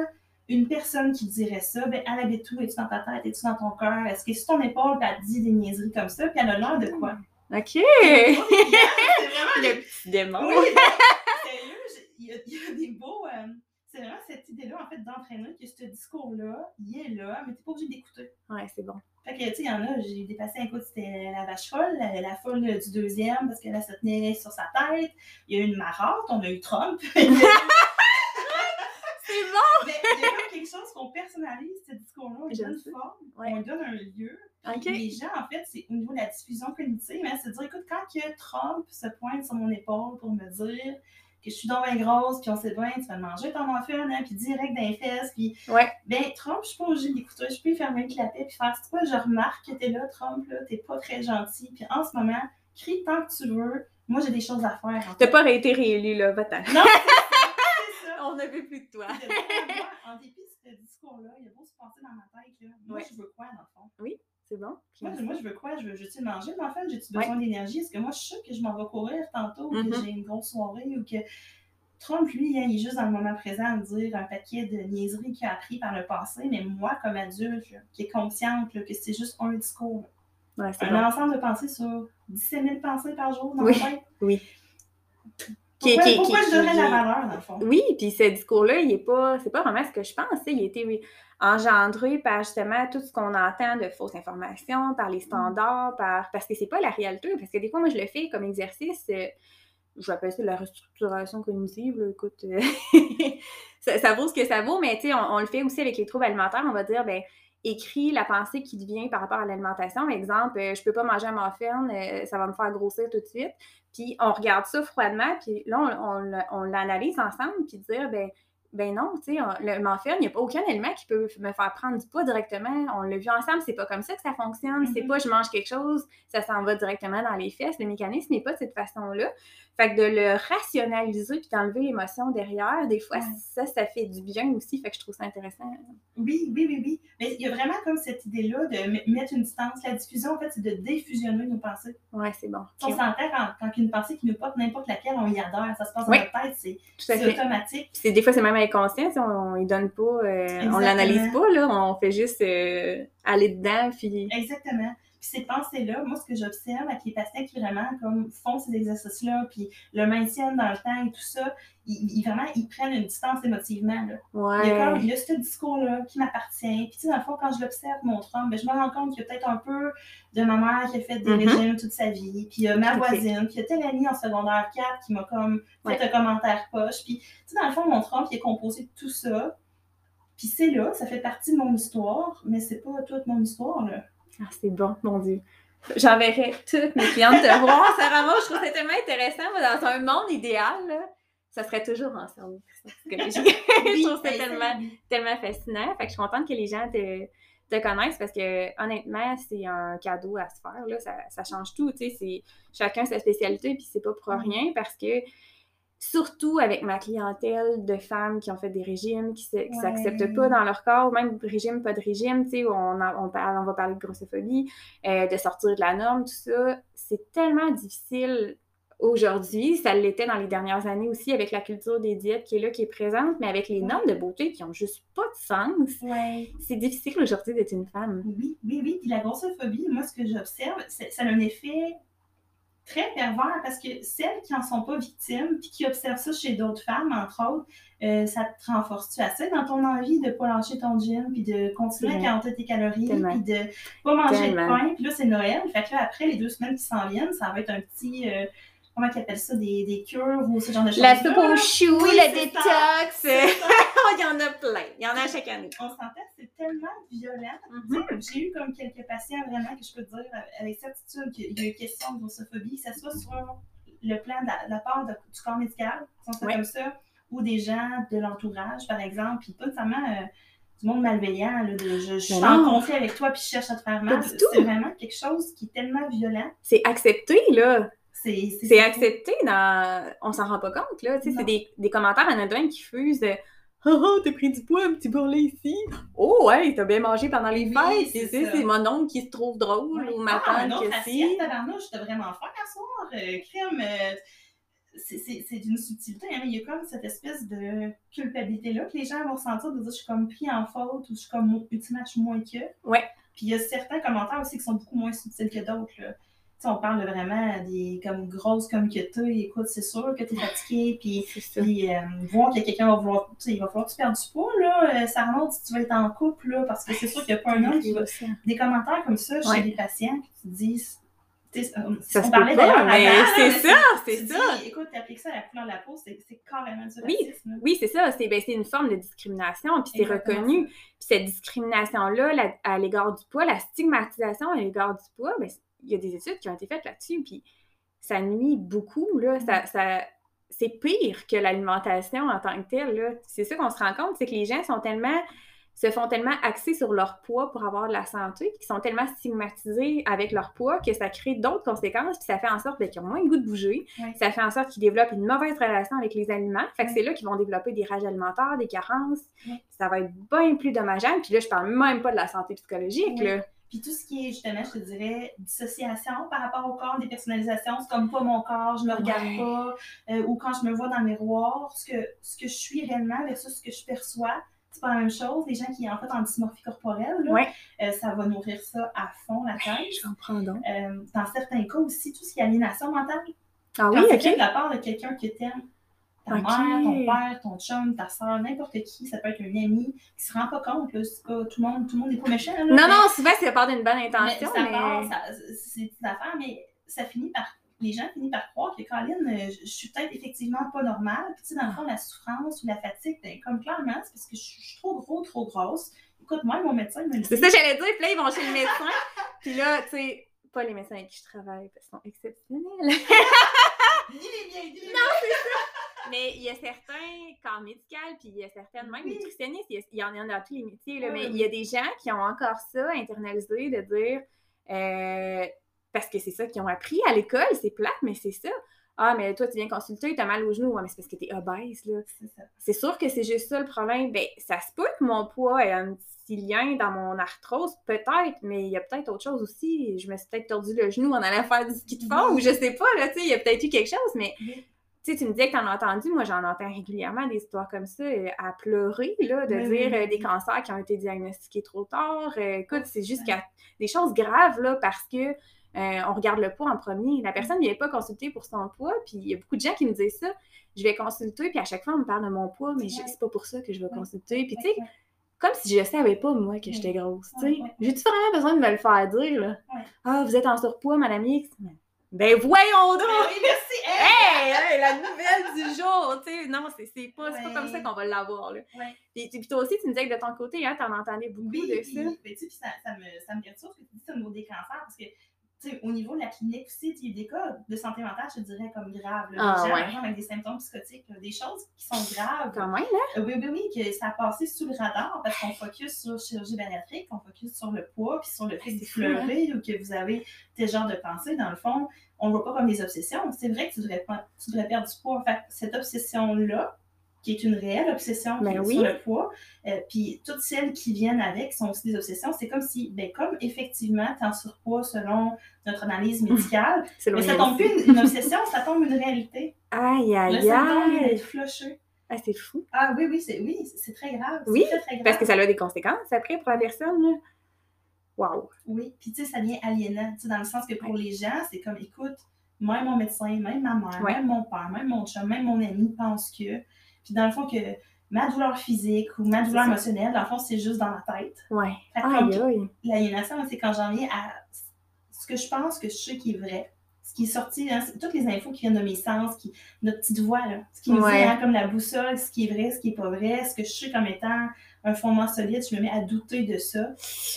une personne qui dirait ça, ben, elle habite où? Es-tu dans ta tête? Es-tu dans ton cœur? Est-ce que sur ton épaule, elle dit des niaiseries comme ça, puis elle a l'air de quoi? OK! c'est vraiment <laughs> le petit démon. Oui, ben, sérieux, il y, a, il y a des beaux. euh, c'est vraiment cette idée-là, en fait, d'entraîner, que ce discours-là, il est là, mais tu n'es pas obligé d'écouter. Ouais, c'est bon. Fait que, tu sais, il y en a, j'ai des patients, écoute, c'était la vache folle, la, la folle du deuxième, parce qu'elle se tenait sur sa tête. Il y a eu une marotte, on a eu Trump. <laughs> C'est bon! Mais il y a comme quelque chose qu'on personnalise, ce discours-là, on lui donne forme, Ouais. on lui donne un lieu. OK. Les gens, en fait, c'est au niveau de la diffusion cognitive, hein, c'est de dire, écoute, quand que Trump se pointe sur mon épaule pour me dire que je suis donc bien grosse, puis on sait bien, tu vas le manger ton muffin, hein, puis direct dans les fesses, puis Ouais. ben Trump, je suis pas obligée d'écouter, je peux fermer le clapet, puis faire, c'est quoi, je remarque que t'es là, Trump, là, t'es pas très gentil, puis en ce moment, crie tant que tu veux, moi j'ai des choses à faire. en T'as pas été réélu, là, va-t'en. Non. <laughs> On n'a vu plus de toi. En dépit ce discours-là, il y a beau se passer dans ma tête, là, moi Ouais. je veux quoi dans le fond? C'est bon? Moi, je- moi, je veux quoi? Je veux, veux-tu manger, mais en fait, j'ai-tu Ouais. besoin d'énergie? Est-ce que moi, je suis sûre que je m'en vais courir tantôt, ou que Mhm. j'ai une grosse soirée, ou que Trump, lui, hein, il est juste dans le moment présent à me dire un paquet de niaiseries qu'il a appris par le passé, mais moi, comme adulte, là, qui est consciente là, que c'est juste un discours, là, Ouais, c'est un bon. ensemble de pensées sur 17 000 pensées par jour dans Oui. ma tête. Oui. Qui- Pourquoi, qui- pourquoi qui- je donnerais la valeur, dans le fond? Oui, puis ce discours-là, il est pas, c'est pas vraiment ce que je pense. Il a été engendré par justement tout ce qu'on entend de fausses informations, par les standards, par parce que c'est pas la réalité. Parce que des fois, moi, je le fais comme exercice. euh, je vais appeler ça la restructuration cognitive. là, écoute, euh, <laughs> ça, ça vaut ce que ça vaut, mais tu sais, on, on le fait aussi avec les troubles alimentaires. On va dire, ben écris la pensée qui te vient par rapport à l'alimentation. Exemple, euh, je peux pas manger un muffin, euh, ça va me faire grossir tout de suite. Puis on regarde ça froidement, puis là, on, on on l'analyse ensemble, puis dire, ben, ben non, tu sais, le muffin, il n'y a pas aucun élément qui peut me faire prendre du poids directement. On l'a vu ensemble, c'est pas comme ça que ça fonctionne. C'est Mhm. pas je mange quelque chose, ça s'en va directement dans les fesses. Le mécanisme n'est pas de cette façon-là. Fait que de le rationaliser puis d'enlever l'émotion derrière, des fois, ça, ça fait du bien aussi. Fait que je trouve ça intéressant. Oui, oui, oui, oui. Mais il y a vraiment comme cette idée-là de mettre une distance. La diffusion, en fait, c'est de défusionner nos pensées. Ouais, c'est bon. On s'entend quand, quand une pensée qui nous porte n'importe laquelle, on y adhère. Ça se passe Oui. dans notre tête, c'est Tout à c'est fait. automatique. C'est- des fois, c'est même inconscient, on ne donne pas, euh, on l'analyse pas, là, on fait juste euh, aller dedans, puis Exactement. Puis ces pensées-là, moi, ce que j'observe avec les patients qui vraiment comme, font ces exercices-là, puis le maintiennent dans le temps et tout ça, ils, ils- vraiment, ils prennent une distance émotivement. Là. Il, y a comme, il y a ce discours-là qui m'appartient. Puis, tu sais, dans le fond, quand je l'observe, mon Trump, ben, je me rends compte qu'il y a peut-être un peu de ma mère qui a fait des Mhm. régimes toute sa vie. Puis, il y a ma voisine, puis il y a tel ami en secondaire 4 qui m'a comme fait Ouais. un commentaire poche. Puis, tu sais, dans le fond, mon Trump, il est composé de tout ça. Puis, c'est là, ça fait partie de mon histoire, mais c'est pas toute mon histoire, là. Ah, c'est bon, mon Dieu. J'enverrai toutes mes clientes te voir, Sarah Maud, je trouve ça tellement intéressant. Moi, dans un monde idéal, là, ça serait toujours ensemble. <laughs> je trouve ça ben, tellement, tellement fascinant. Fait que je suis contente que les gens te, te connaissent parce que honnêtement, c'est un cadeau à se faire. Là. Ça, ça change tout. chacun sa spécialité, puis c'est pas pour rien parce que surtout avec ma clientèle de femmes qui ont fait des régimes, qui ne Ouais. s'acceptent pas dans leur corps, même régime, pas de régime, tu sais, on, on, parle, on va parler de grossophobie, euh, de sortir de la norme, tout ça. C'est tellement difficile aujourd'hui. Ça l'était dans les dernières années aussi avec la culture des diètes qui est là, qui est présente, mais avec les normes de beauté qui ont juste pas de sens. Ouais. C'est difficile aujourd'hui d'être une femme. Oui, oui, oui. Puis la grossophobie, moi, ce que j'observe, c'est- ça a un effet très pervers parce que celles qui n'en sont pas victimes, puis qui observent ça chez d'autres femmes, entre autres, euh, ça te renforce-tu assez dans ton envie de ne pas lâcher ton gym, puis de continuer à compter tes calories, puis de pas manger Tellement. de pain? Puis là, c'est Noël. Fait que là, après les deux semaines qui s'en viennent, ça va être un petit... euh, comment ils appellent ça? Des, des cures ou ce genre de choses. La soupe aux choux, Oui, le c'est détox. <laughs> il y en a plein. Il y en a chaque année. On s'entend, c'est tellement violent. Mhm. J'ai eu comme quelques patients vraiment que je peux te dire avec certitude qu'il y a une question de grossophobie, que ce soit sur le plan de la, de la part de- du corps médical, si on comme ça, ou des gens de l'entourage, par exemple, puis pas nécessairement euh, du monde malveillant, là, de je, je suis en conflit avec toi puis je cherche à te faire mal. C'est vraiment quelque chose qui est tellement violent. C'est accepté, là. C'est C'est accepté dans. On s'en rend pas compte, là. C'est des, des commentaires anodins qui fusent de Oh, oh, t'as pris du poids, un petit bourrelet ici? Oh, ouais, t'as bien mangé pendant les Oui, fêtes. c'est Tu sais, ça. c'est mon oncle qui se trouve drôle Ouais. ou ma ah, tante autre que assiette, si. tabarnouche, t'as vraiment faim à soir, euh, crème. euh, c'est- c'est c'est d'une subtilité, hein, mais il y a comme cette espèce de culpabilité-là que les gens vont sentir de dire je suis comme pris en faute ou je suis comme ultimement je suis moins que. Ouais. Puis il y a certains commentaires aussi qui sont beaucoup moins subtils que d'autres. Tu on parle vraiment des comme grosses comme que t'es, écoute, c'est sûr que t'es fatigué, puis euh, voir que quelqu'un va vouloir, tu sais, il va falloir que tu perdes du poids, là, euh, ça remonte si tu veux être en couple, là, parce que c'est sûr qu'il n'y a pas un homme qui va des commentaires comme ça chez Ouais. des patients qui te disent. tu Ça on parlait d'ailleurs mais c'est ça, tu c'est ça. Écoute, t'appliques ça à la couleur de la peau, c'est carrément du Oui, racisme. là. Oui, c'est ça. C'est ben, c'est une forme de discrimination, puis c'est reconnu. Puis cette discrimination-là à l'égard du poids, la stigmatisation à l'égard du poids, ben, il y a des études qui ont été faites là-dessus, puis ça nuit beaucoup. Là. Ça, ça- c'est pire que l'alimentation en tant que telle. là. C'est ça qu'on se rend compte, c'est que les gens sont tellement se font tellement axés sur leur poids pour avoir de la santé, qu'ils sont tellement stigmatisés avec leur poids que ça crée d'autres conséquences, puis ça fait en sorte ben, qu'ils ont moins le goût de bouger, ça fait en sorte qu'ils développent une mauvaise relation avec les aliments. Fait que c'est là qu'ils vont développer des rages alimentaires, des carences. Ça va être bien plus dommageable. Puis là, je parle même pas de la santé psychologique. Là. Puis tout ce qui est justement, je te dirais, dissociation par rapport au corps, dépersonnalisation, c'est comme pas mon corps, je me regarde Ouais. pas, euh, ou quand je me vois dans le miroir, ce que, ce que je suis réellement versus ce que je perçois, c'est pas la même chose. Les gens qui sont en fait en dysmorphie corporelle, là, Ouais. euh, ça va nourrir ça à fond, la tête. comprends donc. Euh, dans certains cas aussi, tout ce qui est aliénation mentale. Ah oui, Quand ok. de la part de quelqu'un que t'aimes, ta mère, ton père, ton chum, ta soeur, n'importe qui, ça peut être un ami qui se rend pas compte, là, c'est pas tout le monde, tout le monde n'est pas méchant. Là, Non, mais- non, souvent, c'est part d'une bonne mais intention, ça mais. ça- c'est une affaire, mais ça finit par. Les gens finissent par croire que Colin, euh, je je suis peut-être effectivement pas normale. Puis, tu sais, dans le fond, la souffrance ou la fatigue, ben, comme clairement, c'est parce que je suis je suis trop gros, trop grosse. Écoute, moi, mon médecin me le dit. C'est ça, j'allais dire. Puis là, ils vont chez le médecin. <laughs> Puis là, tu sais, pas les médecins avec qui je travaille, parce qu'ils sont exceptionnels. Dis-les bien, dis-les Mais il y a certains corps médicaux, puis il y a certaines, même nutritionnistes, il y, en a dans tous les métiers, là, mais il y a des gens qui ont encore ça internalisé de dire, euh, parce que c'est ça qu'ils ont appris à l'école, c'est plate, mais c'est ça. Ah, mais toi, tu viens consulter, t'as mal au genou. Ouais, mais c'est parce que t'es obèse, là. C'est sûr que c'est juste ça le problème. Ben, ça se peut que mon poids ait un petit lien dans mon arthrose, peut-être, mais il y a peut-être autre chose aussi. Je me suis peut-être tordu le genou en allant faire du ski de fond, ou je sais pas, là, tu sais, il y a peut-être eu quelque chose, mais. Tu sais, tu me disais que t'en as entendu, moi j'en entends régulièrement des histoires comme ça, euh, à pleurer, là, de Oui, dire oui, euh, oui. des cancers qui ont été diagnostiqués trop tard. Euh, écoute, c'est jusqu'à des choses graves, là, parce que euh, on regarde le poids en premier. La personne ne vient pas consulter pour son poids, puis il y a beaucoup de gens qui me disent ça. Je vais consulter, puis à chaque fois, on me parle de mon poids, mais Ouais. c'est pas pour ça que je vais Ouais. consulter. Puis tu sais, comme si je savais pas, moi, que j'étais grosse, tu sais. J'ai-tu vraiment besoin de me le faire dire, là? Ah, vous êtes en surpoids, Madame X? Ben voyons donc! Ah oui, merci! Hey! Hey, hey, la nouvelle du jour, tu sais. Non, c'est pas, c'est pas Ouais. comme ça qu'on va l'avoir, là. Ouais. Puis, puis toi aussi, tu me disais que de ton côté, hein, t'en entendais beaucoup Oui, de puis, ça. ben, tu sais, puis ça, ça me, ça me perturbe ce que tu dis au niveau des cancers, parce que, tu sais, au niveau de la clinique aussi, il y a des cas de santé mentale, je dirais, comme graves. là. Ah, ouais. avec des symptômes psychotiques, là, des choses qui sont graves. Quand même, hein? Euh, Oui, oui, oui, que ça a passé sous le radar parce qu'on focus sur chirurgie bariatrique, on focus sur le poids, puis sur le fait vous fou, hein? pleurez ou que vous avez tel genre de pensée. Dans le fond, on ne voit pas comme des obsessions. C'est vrai que tu devrais, pas- tu devrais perdre du poids. Fait que cette obsession-là, qui est une réelle obsession Ben qui est oui. sur le poids, euh, puis toutes celles qui viennent avec sont aussi des obsessions. C'est comme si, ben, comme effectivement, tu es en surpoids selon notre analyse médicale, <laughs> C'est mais ça tombe plus une, une obsession, ça tombe une réalité. Aïe, aïe, aïe. d'être flushé. Ah, c'est fou. Ah oui, oui, c'est oui, c'est très grave. Oui, très, très grave. Parce que ça a des conséquences après pour la personne, là. Wow. Oui, puis tu sais, ça devient aliénant, tu sais, dans le sens que pour les gens, c'est comme, écoute, même mon médecin, même ma mère, Ouais. même mon père, même mon chum, même mon ami pense que. Puis dans le fond, que ma douleur physique ou ma douleur émotionnelle, dans le fond, c'est juste dans ma tête. Aïe. l'aliénation, c'est quand j'en viens à ce que je pense que je sais qui est vrai. Ce qui est sorti, hein, toutes les infos qui viennent de mes sens, qui, notre petite voix, là, ce qui nous Ouais. dit hein, comme la boussole, ce qui est vrai, ce qui est pas vrai, ce que je sais comme étant un fondement solide, je me mets à douter de ça.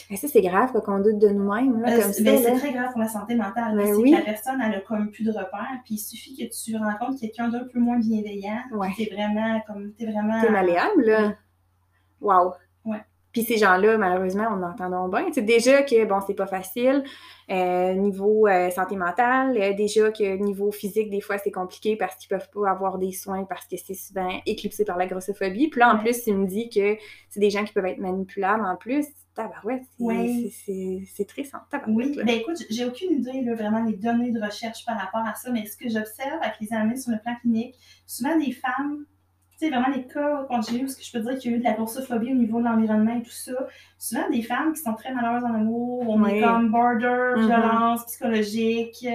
Mais ça, c'est grave quoi, qu'on doute de nous-mêmes, là, Euh, comme c'est- ben, très grave pour la santé mentale. Ben c'est oui. que la personne, elle a comme plus de repères, puis il suffit que tu rencontres quelqu'un d'un peu moins bienveillant, Ouais. puis t'es vraiment comme, t'es vraiment... T'es malléable, là. Wow. Ouais. Puis ces gens-là, malheureusement, on entend bien. Sais, déjà que, bon, c'est pas facile, euh, niveau euh, santé mentale, euh, déjà que niveau physique, des fois, c'est compliqué parce qu'ils peuvent pas avoir des soins parce que c'est souvent éclipsé par la grossophobie. Puis là, en plus, il me dit que c'est des gens qui peuvent être manipulables en plus. Tabarouette, c'est c'est triste, hein, Oui, ben écoute, j'ai aucune idée, là, vraiment, des données de recherche par rapport à ça, mais ce que j'observe avec les amis sur le plan clinique, souvent des femmes sais, vraiment les cas quand j'ai eu, ce que je peux dire qu'il y a eu de la grossophobie au niveau de l'environnement et tout ça, souvent des femmes qui sont très malheureuses en amour, on est comme border, mm-hmm. violence psychologique,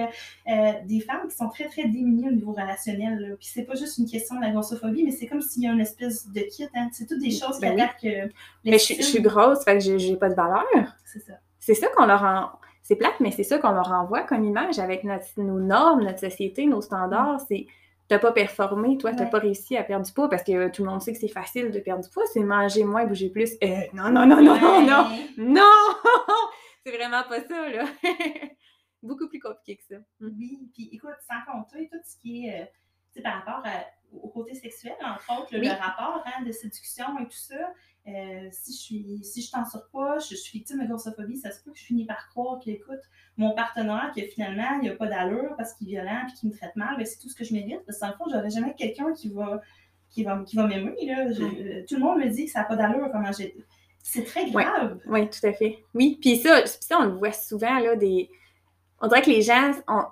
euh, des femmes qui sont très, très démunies au niveau relationnel. Puis c'est pas juste une question de la grossophobie, mais c'est comme s'il y a une espèce de kit, hein. c'est toutes des choses ben qui attaquent. mais je, suis grosse, fait que j'ai pas de valeur. C'est ça. C'est ça qu'on leur en... C'est plate, mais c'est ça qu'on leur envoie comme image avec nos normes, notre société, nos standards. C'est t'as pas performé, toi, t'as pas réussi à perdre du poids parce que tout le monde sait que c'est facile de perdre du poids, c'est manger moins, bouger plus. Euh, non, non, non, non, non, non, non! <laughs> c'est vraiment pas ça, là. <laughs> Beaucoup plus compliqué que ça. Oui, puis écoute, sans compter tout ce qui est, euh, par rapport au côté sexuel, entre autres, le rapport hein, de séduction et tout ça, euh, si je suis si je t'en surpoids, je, je, suis victime de grossophobie, ça se peut que je finis par croire qu'écoute, mon partenaire, que finalement, il n'a pas d'allure parce qu'il est violent et qu'il me traite mal, ben, c'est tout ce que je mérite. Parce que le fond, j'aurais jamais quelqu'un qui va qui va, qui va m'aimer. Tout le monde me dit que ça n'a pas d'allure, comment j'ai. C'est très grave. Oui, tout à fait. Oui, puis ça, ça, on le voit souvent, là, des... On dirait que les gens, ont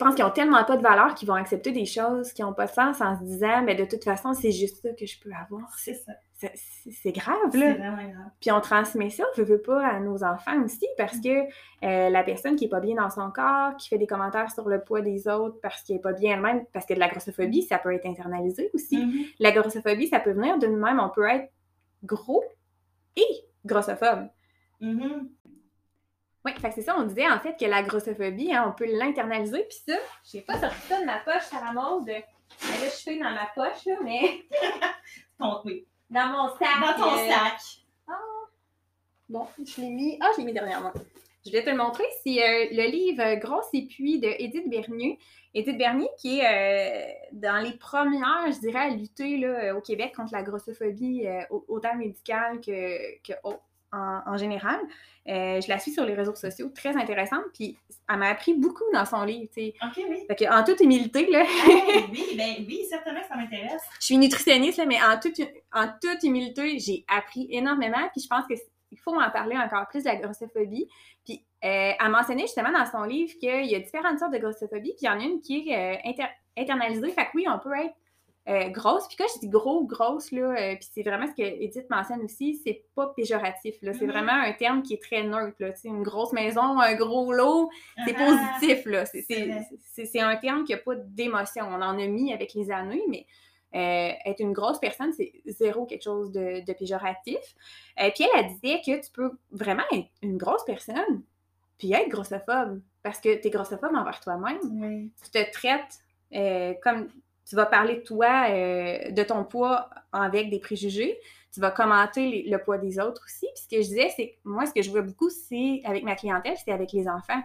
pense qu'ils ont tellement pas de valeur qu'ils vont accepter des choses qui n'ont pas de sens en se disant, mais de toute façon, c'est juste ça que je peux avoir. C'est ça. C'est grave, là. C'est vraiment grave. Puis on transmet ça, je veux pas, à nos enfants aussi, parce mm. que euh, la personne qui est pas bien dans son corps, qui fait des commentaires sur le poids des autres parce qu'elle est pas bien elle-même, parce que de la grossophobie, ça peut être internalisé aussi. Mm-hmm. La grossophobie, ça peut venir de nous-mêmes. On peut être gros et grossophobe. Mm-hmm. Oui, fait c'est ça, on disait en fait que la grossophobie, hein, on peut l'internaliser, puis ça, je sais pas sorti ça de ma poche à la mode. Là, je fais dans ma poche, là, mais. <laughs> Ton, oui. Dans mon sac. Dans ton euh, sac. Ah. Bon, je l'ai mis. Ah, je l'ai mis dernièrement. Je vais te le montrer. C'est euh, le livre Grosse et puis de Edith Bernier. Edith Bernier, qui est euh, dans les premières, je dirais, à lutter là, au Québec contre la grossophobie, autant médicale que, que en, général. Euh, je la suis sur les réseaux sociaux, très intéressante, puis elle m'a appris beaucoup dans son livre, tu sais. OK, oui. Fait que, en toute humilité, là. oui, ben oui, certainement, ça m'intéresse. Je suis nutritionniste, là, mais en toute, en toute humilité, j'ai appris énormément, puis je pense qu'il faut en parler encore plus de la grossophobie. Puis euh, elle mentionnait justement dans son livre qu'il y a différentes sortes de grossophobie, puis il y en a une qui est euh, internalisée. Fait que oui, on peut être euh, grosse. Puis quand je dis gros, grosse, là, euh, puis c'est vraiment ce que Edith mentionne aussi, c'est pas péjoratif. Là. C'est mm-hmm. vraiment un terme qui est très neutre. Là. Une grosse maison, un gros lot, c'est ah, positif. Là. C'est, un terme qui n'a pas d'émotion. On en a mis avec les années, mais euh, être une grosse personne, c'est zéro quelque chose de, péjoratif. puis elle, elle disait que tu peux vraiment être une grosse personne, puis être grossophobe, parce que tu es grossophobe envers toi-même. Tu te traites comme tu vas parler de toi, euh, de ton poids avec des préjugés. Tu vas commenter le poids des autres aussi. Puis ce que je disais, c'est que moi, ce que je vois beaucoup, c'est avec ma clientèle, c'est avec les enfants.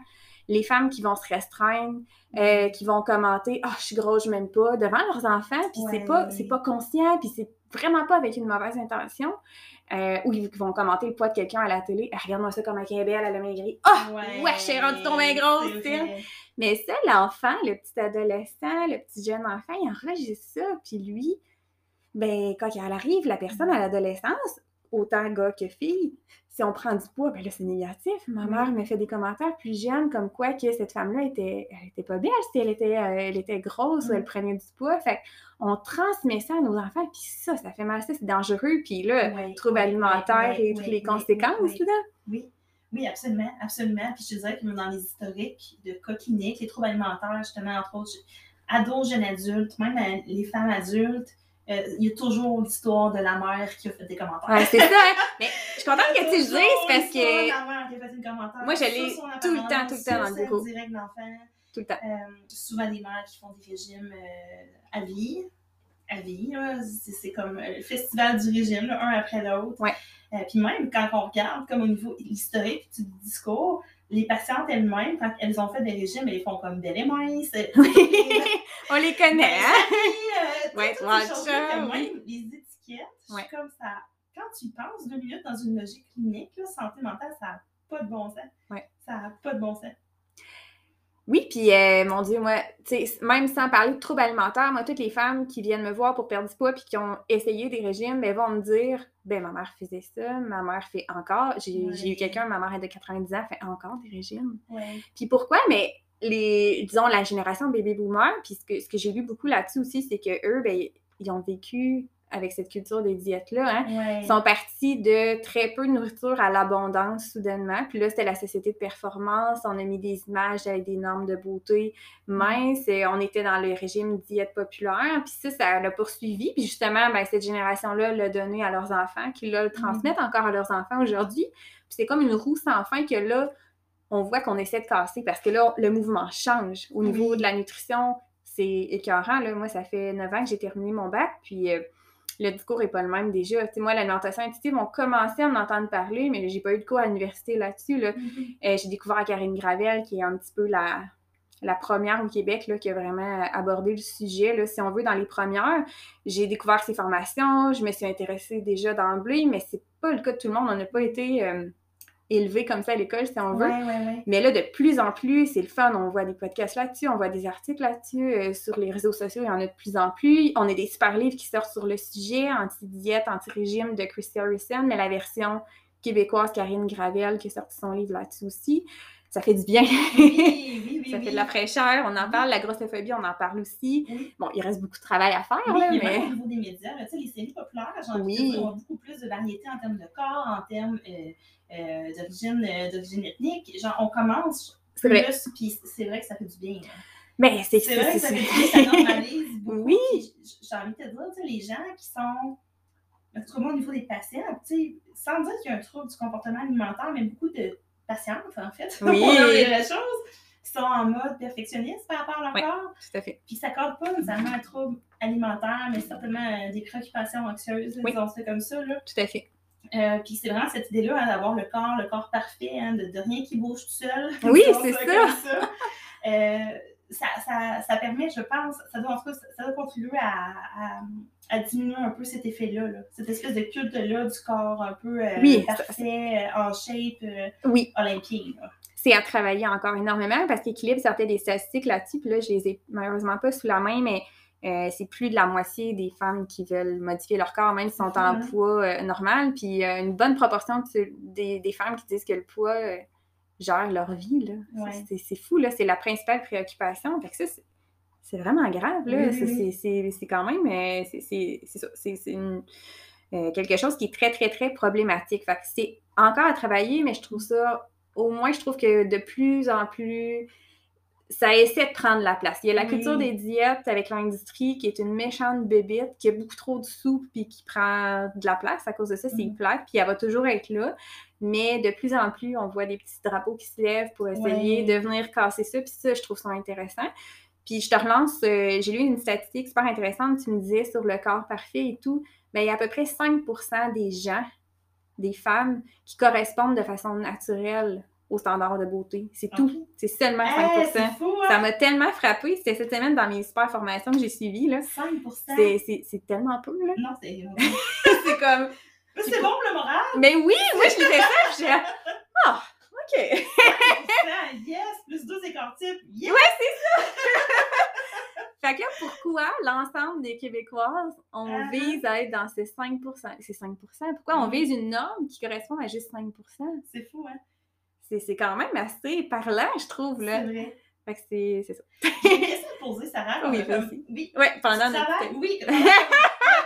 Les femmes qui vont se restreindre, euh, qui vont commenter Ah, oh, je suis grosse, je m'aime pas devant leurs enfants, puis c'est pas, pas conscient, puis c'est vraiment pas avec une mauvaise intention. Euh, ou ils vont commenter le poids de quelqu'un à la télé. Ah, regarde-moi ça comme elle est belle, elle a maigri. Ah, oh, ouais, je suis rendue ton grosse, mais ça, l'enfant, le petit adolescent, le petit jeune enfant, il enregistre ça. Puis lui, ben, quand elle arrive, la personne à l'adolescence, autant gars que fille, si on prend du poids, ben là, c'est négatif. Ma mère me fait des commentaires plus jeunes comme quoi que cette femme-là était, elle était pas belle si elle était, euh, elle était grosse ou elle prenait du poids. Fait on transmet ça à nos enfants, puis ça, ça fait mal, ça, c'est dangereux. Puis là, trouble alimentaire et toutes les conséquences, là. Oui. Oui, absolument, absolument. Puis je te dirais que dans les historiques de cas cliniques, les troubles alimentaires, justement, entre autres, ados, jeunes adultes, même euh, les femmes adultes, euh, il y a toujours l'histoire de la mère qui a fait des commentaires. Ouais, c'est ça. Hein. <laughs> Mais je suis contente que tu le dises parce que. La mère qui a fait des commentaires. Moi, je l'ai tout le temps, tout le temps dans le bureau. direct d'enfant. Tout le temps. Euh, souvent des mères qui font des régimes à vie. À vie, c'est comme le festival du régime, un après l'autre. Ouais. Euh, puis même quand on regarde comme au niveau historique du discours, les patientes elles-mêmes, quand elles ont fait des régimes, elles font comme belle et mince. <laughs> <laughs> on les connaît, hein? Euh, ouais, les étiquettes, comme ça. Quand tu penses deux minutes dans une logique clinique, là, santé mentale, ça n'a pas de bon sens. Ouais. Ça n'a pas de bon sens. Oui, puis euh, mon Dieu, moi, tu sais, même sans parler de troubles alimentaires, moi, toutes les femmes qui viennent me voir pour perdre du poids puis qui ont essayé des régimes, ben, vont me dire ben ma mère faisait ça, ma mère fait encore. J'ai eu quelqu'un, ma mère est de 90 ans, fait encore des régimes. Ouais. Puis pourquoi? Mais les, disons, la génération baby boomer, puis ce que, ce que j'ai lu beaucoup là-dessus aussi, c'est que eux, ben, ils ont vécu avec cette culture des diètes-là, hein. Ouais. Sont partis de très peu de nourriture à l'abondance soudainement. Puis là, c'était la société de performance. On a mis des images avec des normes de beauté minces. Et on était dans le régime diète populaire. Puis ça, ça l'a poursuivi. Puis justement, ben, cette génération-là l'a donné à leurs enfants, qui là, le transmettent encore à leurs enfants aujourd'hui. Puis c'est comme une roue sans fin que là, on voit qu'on essaie de casser parce que là, le mouvement change. Au niveau Oui. de la nutrition, c'est écœurant. Là. Moi, ça fait 9 ans que j'ai terminé mon bac. Puis euh, le discours n'est pas le même déjà. Tu sais, moi, l'alimentation intuitive, on commençait à en entendre parler, mais j'ai pas eu de cours à l'université là-dessus. Là. Mhm. Euh, j'ai découvert Karine Gravel, qui est un petit peu la, la première au Québec là, qui a vraiment abordé le sujet, là, si on veut, dans les premières. J'ai découvert ses formations, je me suis intéressée déjà d'emblée, mais c'est pas le cas de tout le monde. On n'a pas été euh, élevé comme ça à l'école, si on veut. Ouais, ouais, ouais. Mais là, de plus en plus, c'est le fun. On voit des podcasts là-dessus, on voit des articles là-dessus. euh, sur les réseaux sociaux, il y en a de plus en plus. On a des super livres qui sortent sur le sujet, anti-diète, anti-régime de Christy Harrison, mais la version québécoise Karine Gravel qui a sorti son livre là-dessus aussi. Ça fait du bien. Oui, <laughs> oui, oui. Ça fait de la fraîcheur. On en parle. La grossophobie, on en parle aussi. Bon, il reste beaucoup de travail à faire, là, mais... même au niveau des médias, là, tu sais, les séries populaires, envie Oui. ont beaucoup plus de variété en termes de corps, en termes euh, euh, d'origine, euh, d'origine ethnique. Genre, on commence C'est vrai. plus, puis c'est vrai que ça fait du bien. là. Mais c'est... C'est vrai que ça fait du bien, ça normalise <laughs> beaucoup. Oui. J'ai envie de te dire, tu sais, les gens qui sont, moi, au niveau des patients, tu sais, sans dire qu'il y a un trouble du comportement alimentaire, mais beaucoup de patientes, en fait, <laughs> Oui. pour dire les choses, qui sont en mode perfectionniste par rapport à leur corps. Tout à fait. Puis ça ne pas nécessairement un trouble alimentaire, mais certainement euh, des préoccupations anxieuses, Oui. disons ça comme ça. Là. Tout à fait. Euh, puis c'est vraiment cette idée-là hein, d'avoir le corps, le corps parfait, hein, de, de rien qui bouge tout seul. Oui, <laughs> c'est ça ça. Euh, ça, ça, ça permet, je pense, ça doit, en tout cas, ça, doit contribuer à, à, à diminuer un peu cet effet-là, là. cette espèce de culte-là du corps un peu euh, Oui, parfait, euh, en shape, euh, Oui. là. c'est à travailler encore énormément parce qu'Équilibre sortait des statistiques là-dessus, puis là, je les ai malheureusement pas sous la main, mais euh, c'est plus de la moitié des femmes qui veulent modifier leur corps, même s'ils sont en poids normal, puis une bonne proportion de des, des femmes qui disent que le poids euh, gère leur vie. Ouais. C'est- C'est fou, là, c'est la principale préoccupation, fait que ça, c'est- c'est vraiment grave, là. Oui, oui, C'est- oui. c'est- C'est c'est quand même, euh, c'est- c'est c'est ça, c'est- c'est une- euh, quelque chose qui est très, très, très problématique. Fait que c'est encore à travailler, mais je trouve ça, au moins, je trouve que de plus en plus, ça essaie de prendre la place. Il y a la Oui. culture des diètes avec l'industrie qui est une méchante bébite, qui a beaucoup trop de sous puis qui prend de la place à cause de ça, c'est Mhm. plate, puis elle va toujours être là. Mais de plus en plus, on voit des petits drapeaux qui se lèvent pour essayer de venir casser ça, puis ça, je trouve ça intéressant. Puis je te relance, euh, j'ai lu une statistique super intéressante, tu me disais sur le corps parfait et tout. Ben, il y a à peu près 5% des gens, des femmes, qui correspondent de façon naturelle aux standards de beauté. C'est tout. Ok. C'est seulement 5 Hey, c'est fou, hein? Ça m'a tellement frappée. C'était cette semaine dans mes super formations que j'ai suivies. là. 5%. C'est- C'est c'est tellement peu. Là. Non, c'est. <laughs> C'est comme. Mais c'est bon pour le moral! Mais oui, moi, je l'ai fait ça. j'ai Ah, OK. Ah, yes! Plus 12 écarts types! Yes! <laughs> Fait que là, pourquoi l'ensemble des Québécoises, on Uh-huh. vise à être dans ces 5% C'est 5% Pourquoi on Mhm. vise une norme qui correspond à juste 5% C'est fou, hein? C'est c'est quand même assez parlant, je trouve. C'est Là. vrai. Fait que c'est c'est ça. J'ai une question à poser, Sarah. <laughs> Oui, Euh, comme- vas-y. Oui. Ouais, pendant notre travailles, oui, pendant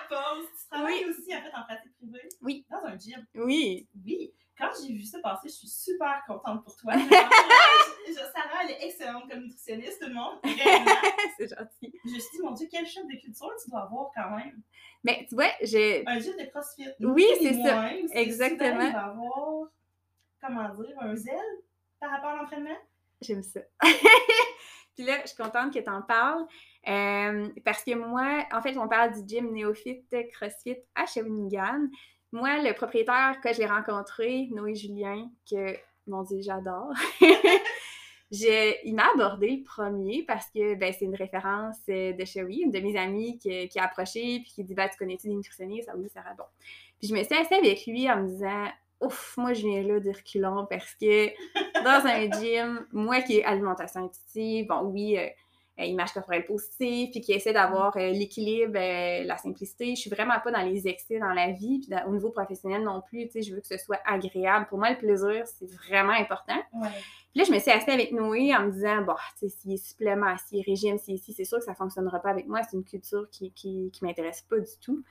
pause. <laughs> Tu travailles Oui. aussi, en fait, en pratique privée? Oui. Dans un gym? Oui. Oui. Quand j'ai vu ça passer, je suis super contente pour toi. <laughs> Je t'encourage. Je- Sarah, elle est excellente comme nutritionniste, tout le monde. C'est gentil. Je me suis dit, mon Dieu, quel choc de culture tu dois avoir quand même. Mais tu vois, j'ai. Un gym de CrossFit. Oui, c'est ça. Exactement. avoir, comment dire, un zèle par rapport à l'entraînement? J'aime ça. <laughs> Puis là, je suis contente que tu en parles. euh, parce que moi, en fait, on parle du gym néophyte CrossFit à Shawinigan. Moi, le propriétaire que j'ai rencontré, Noé Julien, que, mon Dieu, j'adore, <laughs> je- il m'a abordé le premier parce que ben, c'est une référence euh, de Chewy, une de mes amies qui, a approché puis qui dit ben, Tu connais-tu des nutritionnistes Ah oui, Sarah, bon. Puis je me suis assise avec lui en me disant Ouf, moi je viens là de reculons parce que dans un gym, moi qui ai alimentation intuitive, bon oui, euh, euh, image corporelle positive, puis qui essaie d'avoir euh, l'équilibre, la simplicité. Je suis vraiment pas dans les excès dans la vie, puis au niveau professionnel non plus, tu sais, je veux que ce soit agréable. Pour moi, le plaisir, c'est vraiment important. Puis là, je me suis assise avec Noé en me disant, bon, tu sais, s'il est supplément, s'il est régime, s'il est ici, c'est sûr que ça fonctionnera pas avec moi. C'est une culture qui, qui, qui m'intéresse pas du tout.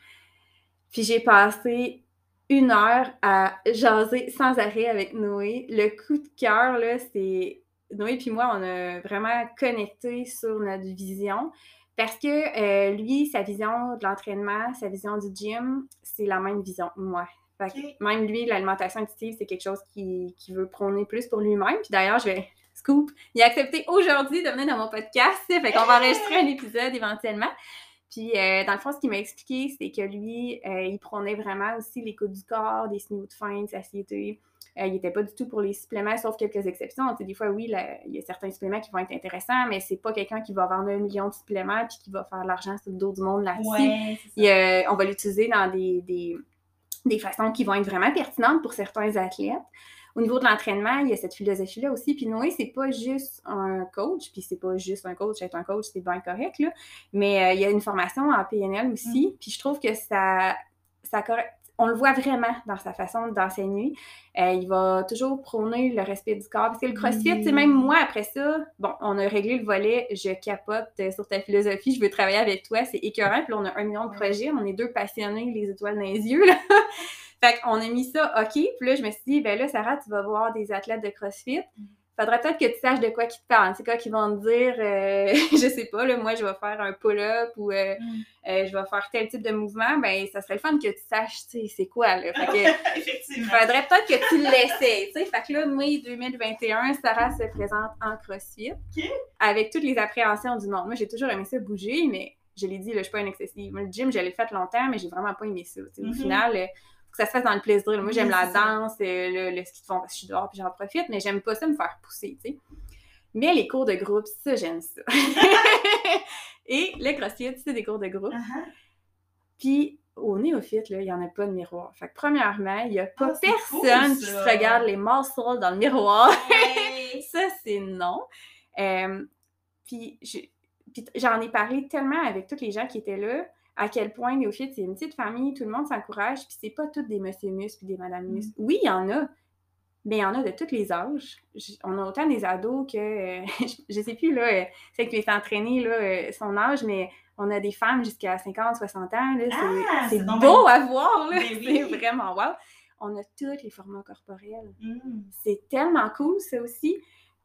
Puis j'ai passé une heure à jaser sans arrêt avec Noé. Le coup de cœur, là, c'est. Noé et moi, on a vraiment connecté sur notre vision parce que euh, lui, sa vision de l'entraînement, sa vision du gym, c'est la même vision que moi. Même lui, l'alimentation intuitive, c'est quelque chose qu'il qui veut prôner plus pour lui-même. Puis d'ailleurs, je vais scoop, il a accepté aujourd'hui de venir dans mon podcast. Fait qu'on va enregistrer un épisode éventuellement. Puis, euh, dans le fond, ce qu'il m'a expliqué, c'est que lui, euh, il prenait vraiment aussi l'écoute du corps, des signaux de faim, de satiété. Euh, il n'était pas du tout pour les suppléments, sauf quelques exceptions. des fois, oui, il y a certains suppléments qui vont être intéressants, mais c'est pas quelqu'un qui va vendre un million de suppléments puis qui va faire de l'argent sur le dos du monde là-dessus. on va l'utiliser dans des, des, des façons qui vont être vraiment pertinentes pour certains athlètes au niveau de l'entraînement, il y a cette philosophie-là aussi. Puis Noé, c'est pas juste un coach, puis c'est pas juste un coach, être un coach, c'est bien correct, là. Mais euh, il y a une formation en PNL aussi. Mm. Puis je trouve que ça, ça on le voit vraiment dans sa façon d'enseigner. Euh, il va toujours prôner le respect du corps. Parce que le crossfit, c'est même moi, après ça, bon, on a réglé le volet, je capote euh, sur ta philosophie, je veux travailler avec toi, c'est écœurant. Puis là, on a un million de projets, on est deux passionnés, les étoiles dans les yeux, là. <laughs> Fait qu'on a mis ça, OK. Puis là, je me suis dit, ben là, Sarah, tu vas voir des athlètes de CrossFit. Faudrait peut-être que tu saches de quoi ils te parlent. C'est quoi qu'ils vont te dire, euh, <laughs> je sais pas, là, moi, je vais faire un pull-up ou euh, mm. euh, je vais faire tel type de mouvement. Ben, ça serait le fun que tu saches, tu sais, c'est quoi, là. Fait que, <laughs> Effectivement. Faudrait peut-être que tu l'essayes, tu sais. Fait que là, mai 2021, Sarah se présente en CrossFit. Avec toutes les appréhensions du monde. Moi, j'ai toujours aimé ça bouger, mais je l'ai dit, là, je suis pas une excessive. Le gym, je l'ai fait longtemps, mais j'ai vraiment pas aimé ça. Au mm-hmm. final, que ça se fasse dans le plaisir. Moi, j'aime la danse, euh, le, ski de fond parce que je suis dehors puis j'en profite, mais j'aime pas ça me faire pousser, tu sais. Mais les cours de groupe, ça, j'aime ça. <laughs> Et le crossfit, c'est des cours de groupe. Uh-huh. Puis au néophyte, là, il n'y en a pas de miroir. Fait que premièrement, il n'y a pas ah, personne qui se regarde les muscles dans le miroir. <laughs> ça, c'est non. Euh, puis j'en ai parlé tellement avec tous les gens qui étaient là à quel point Néophyte, c'est une petite famille, tout le monde s'encourage, puis c'est pas toutes des monsieur mus puis des madame mus. Mm. Oui, il y en a, mais il y en a de tous les âges. On a autant des ados que, euh, <laughs> je, sais plus, là, euh, c'est qui est entraîné, là, euh, son âge, mais on a des femmes jusqu'à 50, 60 ans, là, c'est ah, beau à voir, là, <laughs> c'est vraiment wow. On a tous les formats corporels. Mm. C'est tellement cool, ça aussi.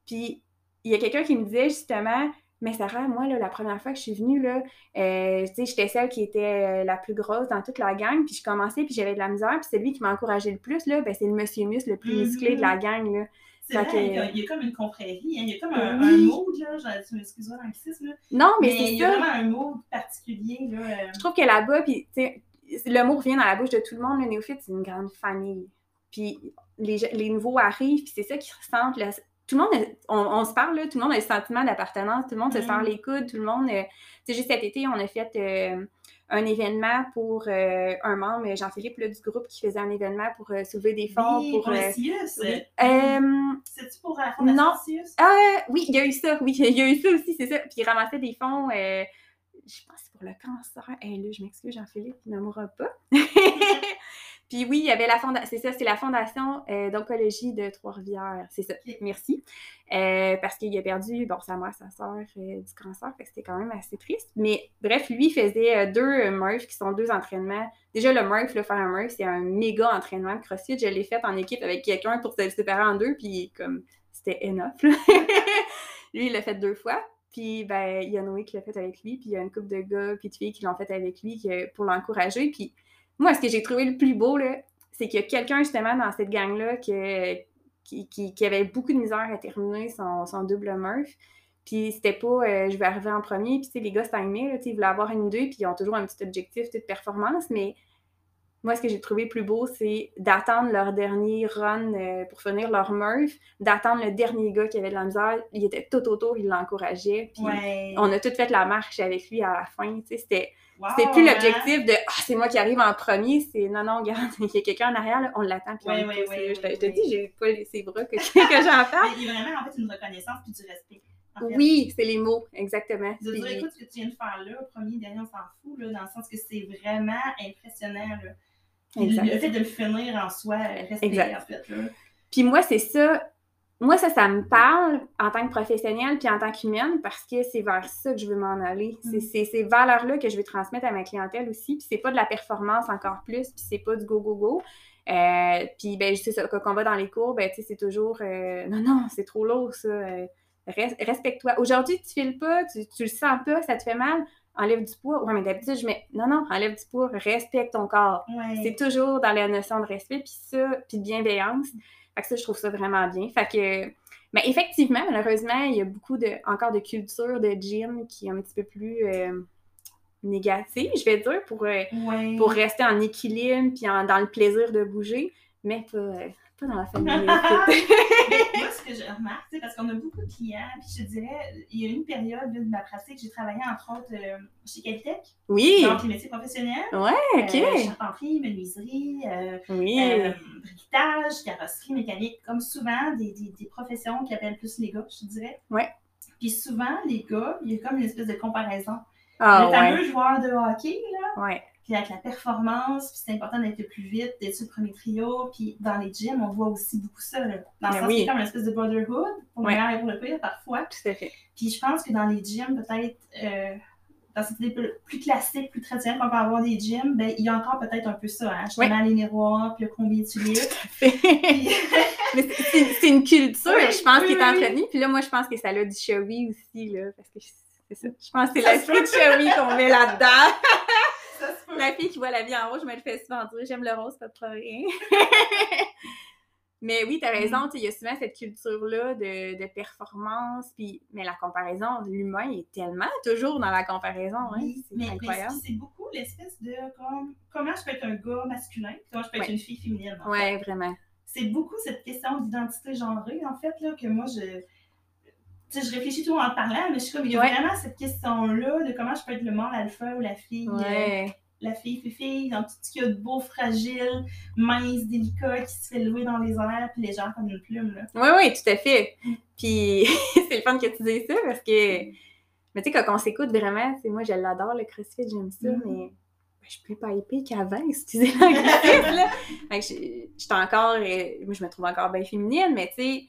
Puis, il y a quelqu'un qui me disait, justement, mais Sarah, moi, là, la première fois que je suis venue, là, euh, j'étais celle qui était euh, la plus grosse dans toute la gang, puis je commençais, puis j'avais de la misère, puis celui qui m'a encouragé le plus, là, ben, c'est le monsieur Mus, le plus musclé de la mm-hmm. gang, là. C'est vrai, il, y a, comme une confrérie, hein, il y a comme un, un mood, là, tu m'excuses l'anglicisme. Non, mais, c'est Il y a vraiment un mood particulier, là. Euh. Je trouve que là-bas, puis, tu sais, le mot revient dans la bouche de tout le monde, le néophyte, c'est une grande famille. Puis les, les nouveaux arrivent, puis c'est ça qui ressemble, tout le monde, on, se parle, tout le monde a le sentiment d'appartenance, tout le monde se serre mm. les coudes, tout le monde. Euh, tu sais, juste cet été, on a fait euh, un événement pour euh, un membre, Jean-Philippe, du groupe, qui faisait un événement pour soulever des fonds. Oui, pour, pour le CIUS. C'est-tu pour la Fondation non. CIUS? oui, il y a eu ça, oui, <laughs> il y a eu ça aussi, c'est ça. Puis il ramassait des fonds, je pense que c'est pour le cancer. Hé, là, je m'excuse, Jean-Philippe, il ne mourra pas. <laughs> Puis oui, il y avait la fondation, c'est ça, c'est la fondation euh, d'oncologie de Trois-Rivières. C'est ça, merci. Euh, parce qu'il a perdu, bon, sa mère, sa soeur euh, du cancer, fait que c'était quand même assez triste. Mais bref, lui, il faisait deux Murph qui sont deux entraînements. Déjà, le Murph, le faire un Murph, c'est un méga entraînement de CrossFit. Je l'ai fait en équipe avec quelqu'un pour se séparer en deux, puis comme, c'était enough. <laughs> lui, il l'a fait deux fois. Puis, ben, il y a Noé qui l'a fait avec lui, puis il y a une couple de gars puis de filles qui l'ont fait avec lui pour l'encourager. Puis, moi, ce que j'ai trouvé le plus beau, c'est qu'il y a quelqu'un justement dans cette gang-là qui, qui, avait beaucoup de misère à terminer son, double Murph. Puis c'était pas euh, je vais arriver en premier, puis les gars s'aimaient, ils voulaient avoir une idée, puis ils ont toujours un petit objectif de performance, mais moi, ce que j'ai trouvé plus beau, c'est d'attendre leur dernier run euh, pour finir leur Murph, d'attendre le dernier gars qui avait de la misère. Il était tout autour, il l'encourageait. Puis Ouais. on a tout fait la marche avec lui à la fin. C'était Wow, plus hein? l'objectif de Ah, c'est moi qui arrive en premier. C'est non, non, regarde, <laughs> il y a quelqu'un en arrière, là, on l'attend. Puis on Ouais, ouais, là. je te, je dis, j'ai pas ces bras que, <laughs> que j'en parle. Il y a vraiment en fait une reconnaissance puis du respect. en fait. Oui, c'est les mots, exactement. De dire, écoute, ce que tu viens de faire là, premier, dernier, on s'en fout, là, dans le sens que c'est vraiment impressionnant. Là. Exact. Le fait de le finir en soi, Exact. en fait. Là. Puis moi, c'est ça. Moi, ça, ça me parle en tant que professionnelle puis en tant qu'humaine parce que c'est vers ça que je veux m'en aller. C'est Mm. C'est ces valeurs-là que je veux transmettre à ma clientèle aussi. Puis c'est pas de la performance encore plus, puis c'est pas du go-go-go. Euh, puis ben, c'est ça, quand on va dans les cours, ben, tu sais, c'est toujours euh, non, non, c'est trop lourd, ça. Euh, res- Respecte-toi. Aujourd'hui, tu files pas, tu, tu le sens pas, ça te fait mal, enlève du poids. Ouais, mais d'habitude, je mets non, non, enlève du poids, respecte ton corps. Ouais. C'est toujours dans la notion de respect, puis ça, puis de bienveillance. Fait que ça, je trouve ça vraiment bien. Fait que, mais effectivement, malheureusement, il y a beaucoup de, encore de culture de gym qui est un petit peu plus euh, négative, je vais dire, pour, euh, Ouais. pour rester en équilibre, puis en- dans le plaisir de bouger, mais pas, euh, pas dans la famille. <laughs> Moi, ce que je remarque, c'est parce qu'on a beaucoup de clients, puis je te dirais, il y a une période de ma pratique, j'ai travaillé entre autres euh, chez Calitech, oui! donc les métiers professionnels, OK! euh, charpenterie, menuiserie, euh, oui! euh, briquetage, carrosserie, mécanique, comme souvent des, des, des professions qui appellent plus les gars, je te dirais. Ouais. Puis souvent, les gars, il y a comme une espèce de comparaison. ah, le ouais. fameux joueur de hockey, là, Ouais. Puis avec la performance, puis c'est important d'être le plus vite, d'être sur le premier trio, puis dans les gyms, on voit aussi beaucoup ça, là, dans le Ben sens oui. y a comme une espèce de brotherhood, pour Ouais. le meilleur et pour le pire, parfois. Tout à fait. Puis je pense que dans les gyms, peut-être, euh, dans cette idée plus- classique, plus traditionnelle qu'on peut avoir des gyms, ben, il y a encore peut-être un peu ça, hein, justement, les miroirs, puis le combien tu. Puis- <laughs> Mais c'est- c'est c'est une culture, Oui, je pense, oui, qui est oui, entretenue. Puis là, moi, je pense que ça a du showy aussi, là, parce que c'est ça. Je pense que c'est l'esprit de showy qu'on met là-dedans. <laughs> ça. La fille qui voit la vie en rose, je me le fais souvent dire, j'aime le rose, pas de problème. Mais oui, t'as Mm. raison, sais, il y a souvent cette culture-là de, de performance, puis, mais la comparaison, l'humain est tellement toujours dans la comparaison, hein, Oui, c'est incroyable. c'est beaucoup l'espèce de comme, comment je peux être un gars masculin, comment je peux être une fille féminine. Ouais, vraiment. C'est beaucoup cette question d'identité genrée, en fait, là, que moi, je. Tu sais, je réfléchis tout en te parlant, mais je suis comme, il y a Ouais. vraiment cette question-là de comment je peux être le mâle alpha ou la fille, euh, Ouais. la fille fille, dans tout ce qu'il y a de beau, fragile, mince, délicat, qui se fait lever dans les airs, puis légère comme une plume, là. Oui, oui, tout à fait. Puis <laughs> c'est le fun que tu dises ça parce que, mais tu sais, quand on s'écoute vraiment, c'est moi, je l'adore, le CrossFit, j'aime ça, Mhm. mais ben, je suis plus pas épée qu'avant, excusez l'anglicisme, là. <laughs> Fait que je- encore, euh, moi, je me trouve encore bien féminine, mais tu sais,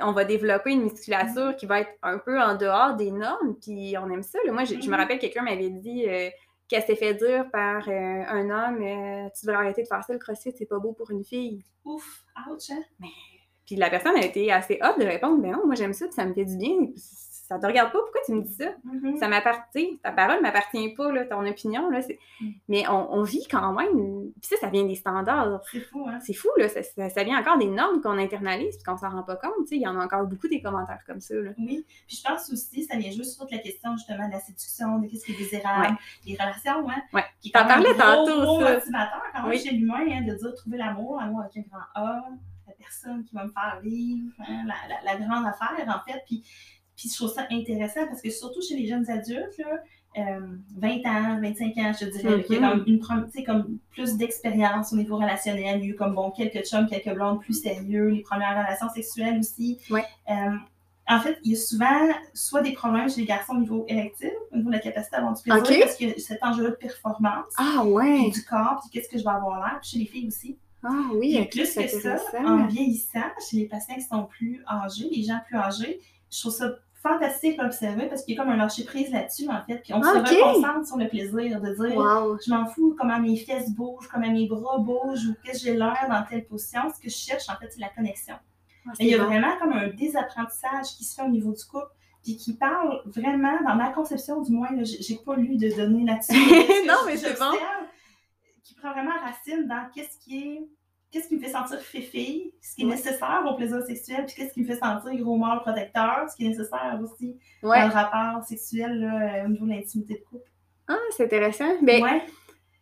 on va développer une musculature qui va être un peu en dehors des normes, puis on aime ça. là. Moi, je, je me Mhm. rappelle, quelqu'un m'avait dit euh, qu'elle s'est fait dire par euh, un homme, euh, tu devrais arrêter de faire ça, le CrossFit, c'est pas beau pour une fille. Ouf, ouch, hein? Puis la personne a été assez hop de répondre, ben non, moi j'aime ça, puis ça me fait du bien. Ça te regarde pas, pourquoi tu me dis ça? Mhm. Ça m'appartient, ta parole m'appartient pas, là, ton opinion, là. Mm. Mais on, on vit quand même. Puis ça, ça vient des standards. C'est fou, hein? C'est fou, là. Ça, ça- ça vient encore des normes qu'on internalise puis qu'on s'en rend pas compte. tu sais. Il y en a encore beaucoup des commentaires comme ça, là. Oui, puis je pense aussi, ça vient juste sur toute la question justement de la séduction, de qu'est-ce qui est désirable, les relations, hein, Ouais. qui est T'en quand même un gros, tantôt, gros ça. motivateur quand même Oui. chez l'humain, hein, de dire trouver l'amour, l'amour avec un grand A, la personne qui va me faire vivre, hein, la, la- la grande affaire en fait, puis, puis je trouve ça intéressant parce que surtout chez les jeunes adultes, là, euh, 20 ans, 25 ans, je dirais, là, qui a Mhm. comme, une, prom- tu sais, comme plus d'expérience au niveau relationnel, il y a eu comme bon, quelques chums, quelques blondes plus sérieux, les premières relations sexuelles aussi. Ouais. Euh, en fait, il y a souvent soit des problèmes chez les garçons au niveau érectile, au niveau de la capacité à avoir du plaisir, parce que cet enjeu de performance, Ah ouais! du corps, puis qu'est-ce que je vais avoir l'air, puis chez les filles aussi. Ah oui, ok, plus que ça, en vieillissant, chez les patients qui sont plus âgés, les gens plus âgés, je trouve ça fantastique à observer parce qu'il y a comme un lâcher prise là-dessus, en fait, puis on Ah, se ok. reconcentre sur le plaisir de dire Wow! je m'en fous comment mes fesses bougent, comment mes bras bougent, ou qu'est-ce que j'ai l'air dans telle position. Ce que je cherche, en fait, c'est la connexion. Ah, Et il y a bon. vraiment comme un désapprentissage qui se fait au niveau du couple, puis qui parle vraiment, dans ma conception du moins, j'ai pas lu de données là-dessus. <laughs> Non, mais c'est bon. Qui prend vraiment racine dans qu'est-ce qui est. Qu'est-ce qui me fait sentir féfille, ce qui est Ouais. nécessaire au plaisir sexuel, puis qu'est-ce qui me fait sentir gros mâle protecteur, ce qui est nécessaire aussi Ouais. dans le rapport sexuel là, euh, au niveau de l'intimité de couple. Ah, c'est intéressant. Ben, ouais.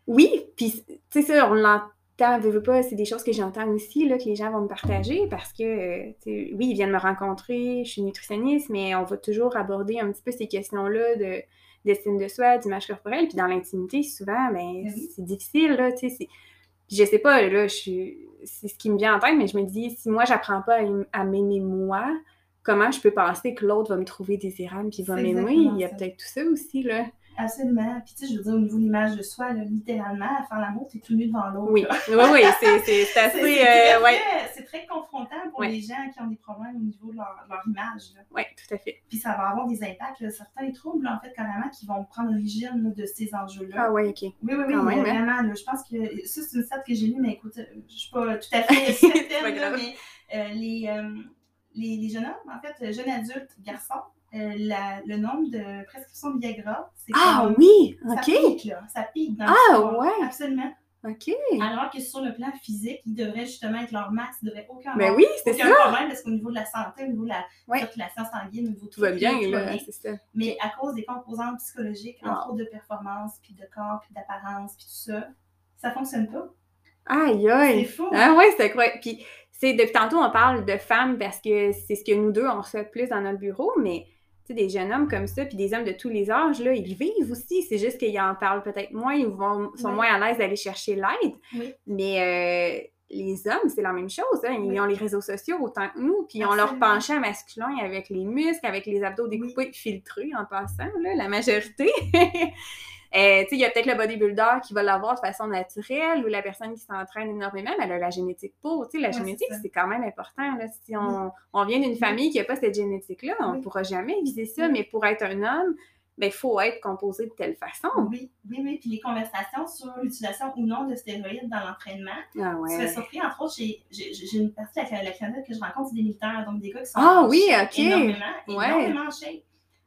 Oui, puis tu sais ça, on l'entend, veux, veux pas, c'est des choses que j'entends aussi, là, que les gens vont me partager parce que, euh, oui, ils viennent me rencontrer, je suis nutritionniste, mais on va toujours aborder un petit peu ces questions-là de d'estime de soi, d'image corporelle, puis dans l'intimité, souvent, ben, Ben oui. c'est difficile, là, tu sais, je sais pas, là, je suis, c'est ce qui me vient en tête, mais je me dis, si moi, j'apprends pas à, m'aimer moi, comment je peux penser que l'autre va me trouver désirable puis va m'aimer? Il y a peut-être tout ça aussi, là. Absolument. Puis tu sais, je veux dire, au niveau de l'image de soi, là, littéralement, à faire l'amour, t'es tout nu devant l'autre. Oui, oui, oui, c'est, <laughs> assez, c'est euh, très, ouais, c'est très confrontant pour Ouais. les gens qui ont des problèmes au niveau de leur, leur image. ouais, tout à fait. Puis ça va avoir des impacts, là, certains troubles, en fait, carrément, qui vont prendre origine de ces enjeux-là. Ah ouais, ok. Oui, oui, oui, même, hein. vraiment. là, je pense que ça, c'est une stat que j'ai lue, mais écoute, euh, je suis pas tout à fait <laughs> certaine, mais euh, les, euh, les, les jeunes hommes, en fait, jeunes adultes, garçons, euh, la- le nombre de prescriptions de Viagra, c'est Ah comme- oui, ça ok, pique, là, ça pique dans Ah, ouais. Absolument. ok. Alors que sur le plan physique, ils devraient justement être leur max, ils devraient aucun Ben avoir oui, c'est aucun ça, problème parce qu'au niveau de la santé, au niveau de la Ouais. circulation sanguine, au niveau de tout va tout, bien, va c'est ça. Mais à cause des composantes psychologiques, entre Wow. autres de performance, puis de corps, puis d'apparence, puis tout ça, ça fonctionne pas. Aïe, C'est aïe. fou. Ah ouais, c'est quoi. Puis, c'est depuis tantôt, on parle de femmes parce que c'est ce que nous deux, on fait plus dans notre bureau, mais sais, des jeunes hommes comme ça, puis des hommes de tous les âges, là, ils vivent aussi. C'est juste qu'ils en parlent peut-être moins, ils vont, sont Oui. moins à l'aise d'aller chercher l'aide. Oui. Mais euh, les hommes, c'est la même chose. hein. Ils Oui. ont les réseaux sociaux autant que nous, puis ils ont leur penchant masculin avec les muscles, avec les abdos découpés, filtrés en passant, là, la majorité. <laughs> Euh, tu sais, il y a peut-être le bodybuilder qui va l'avoir de façon naturelle ou la personne qui s'entraîne énormément, mais elle a la génétique pour. La Ouais, génétique, c'est quand même important. Là. Si on, on vient d'une famille qui n'a pas cette génétique-là, on ne Oui. pourra jamais viser ça. Mais pour être un homme, ben, il faut être composé de telle façon. Oui, oui, oui. Puis les conversations sur l'utilisation ou non de stéroïdes dans l'entraînement. Ah Tu ouais. surpris, entre autres, j'ai une partie de la, clientèle que je rencontre, des militaires, donc des gars qui sont Ah en oui, shape ok. énormément, Ouais. énormément en shape.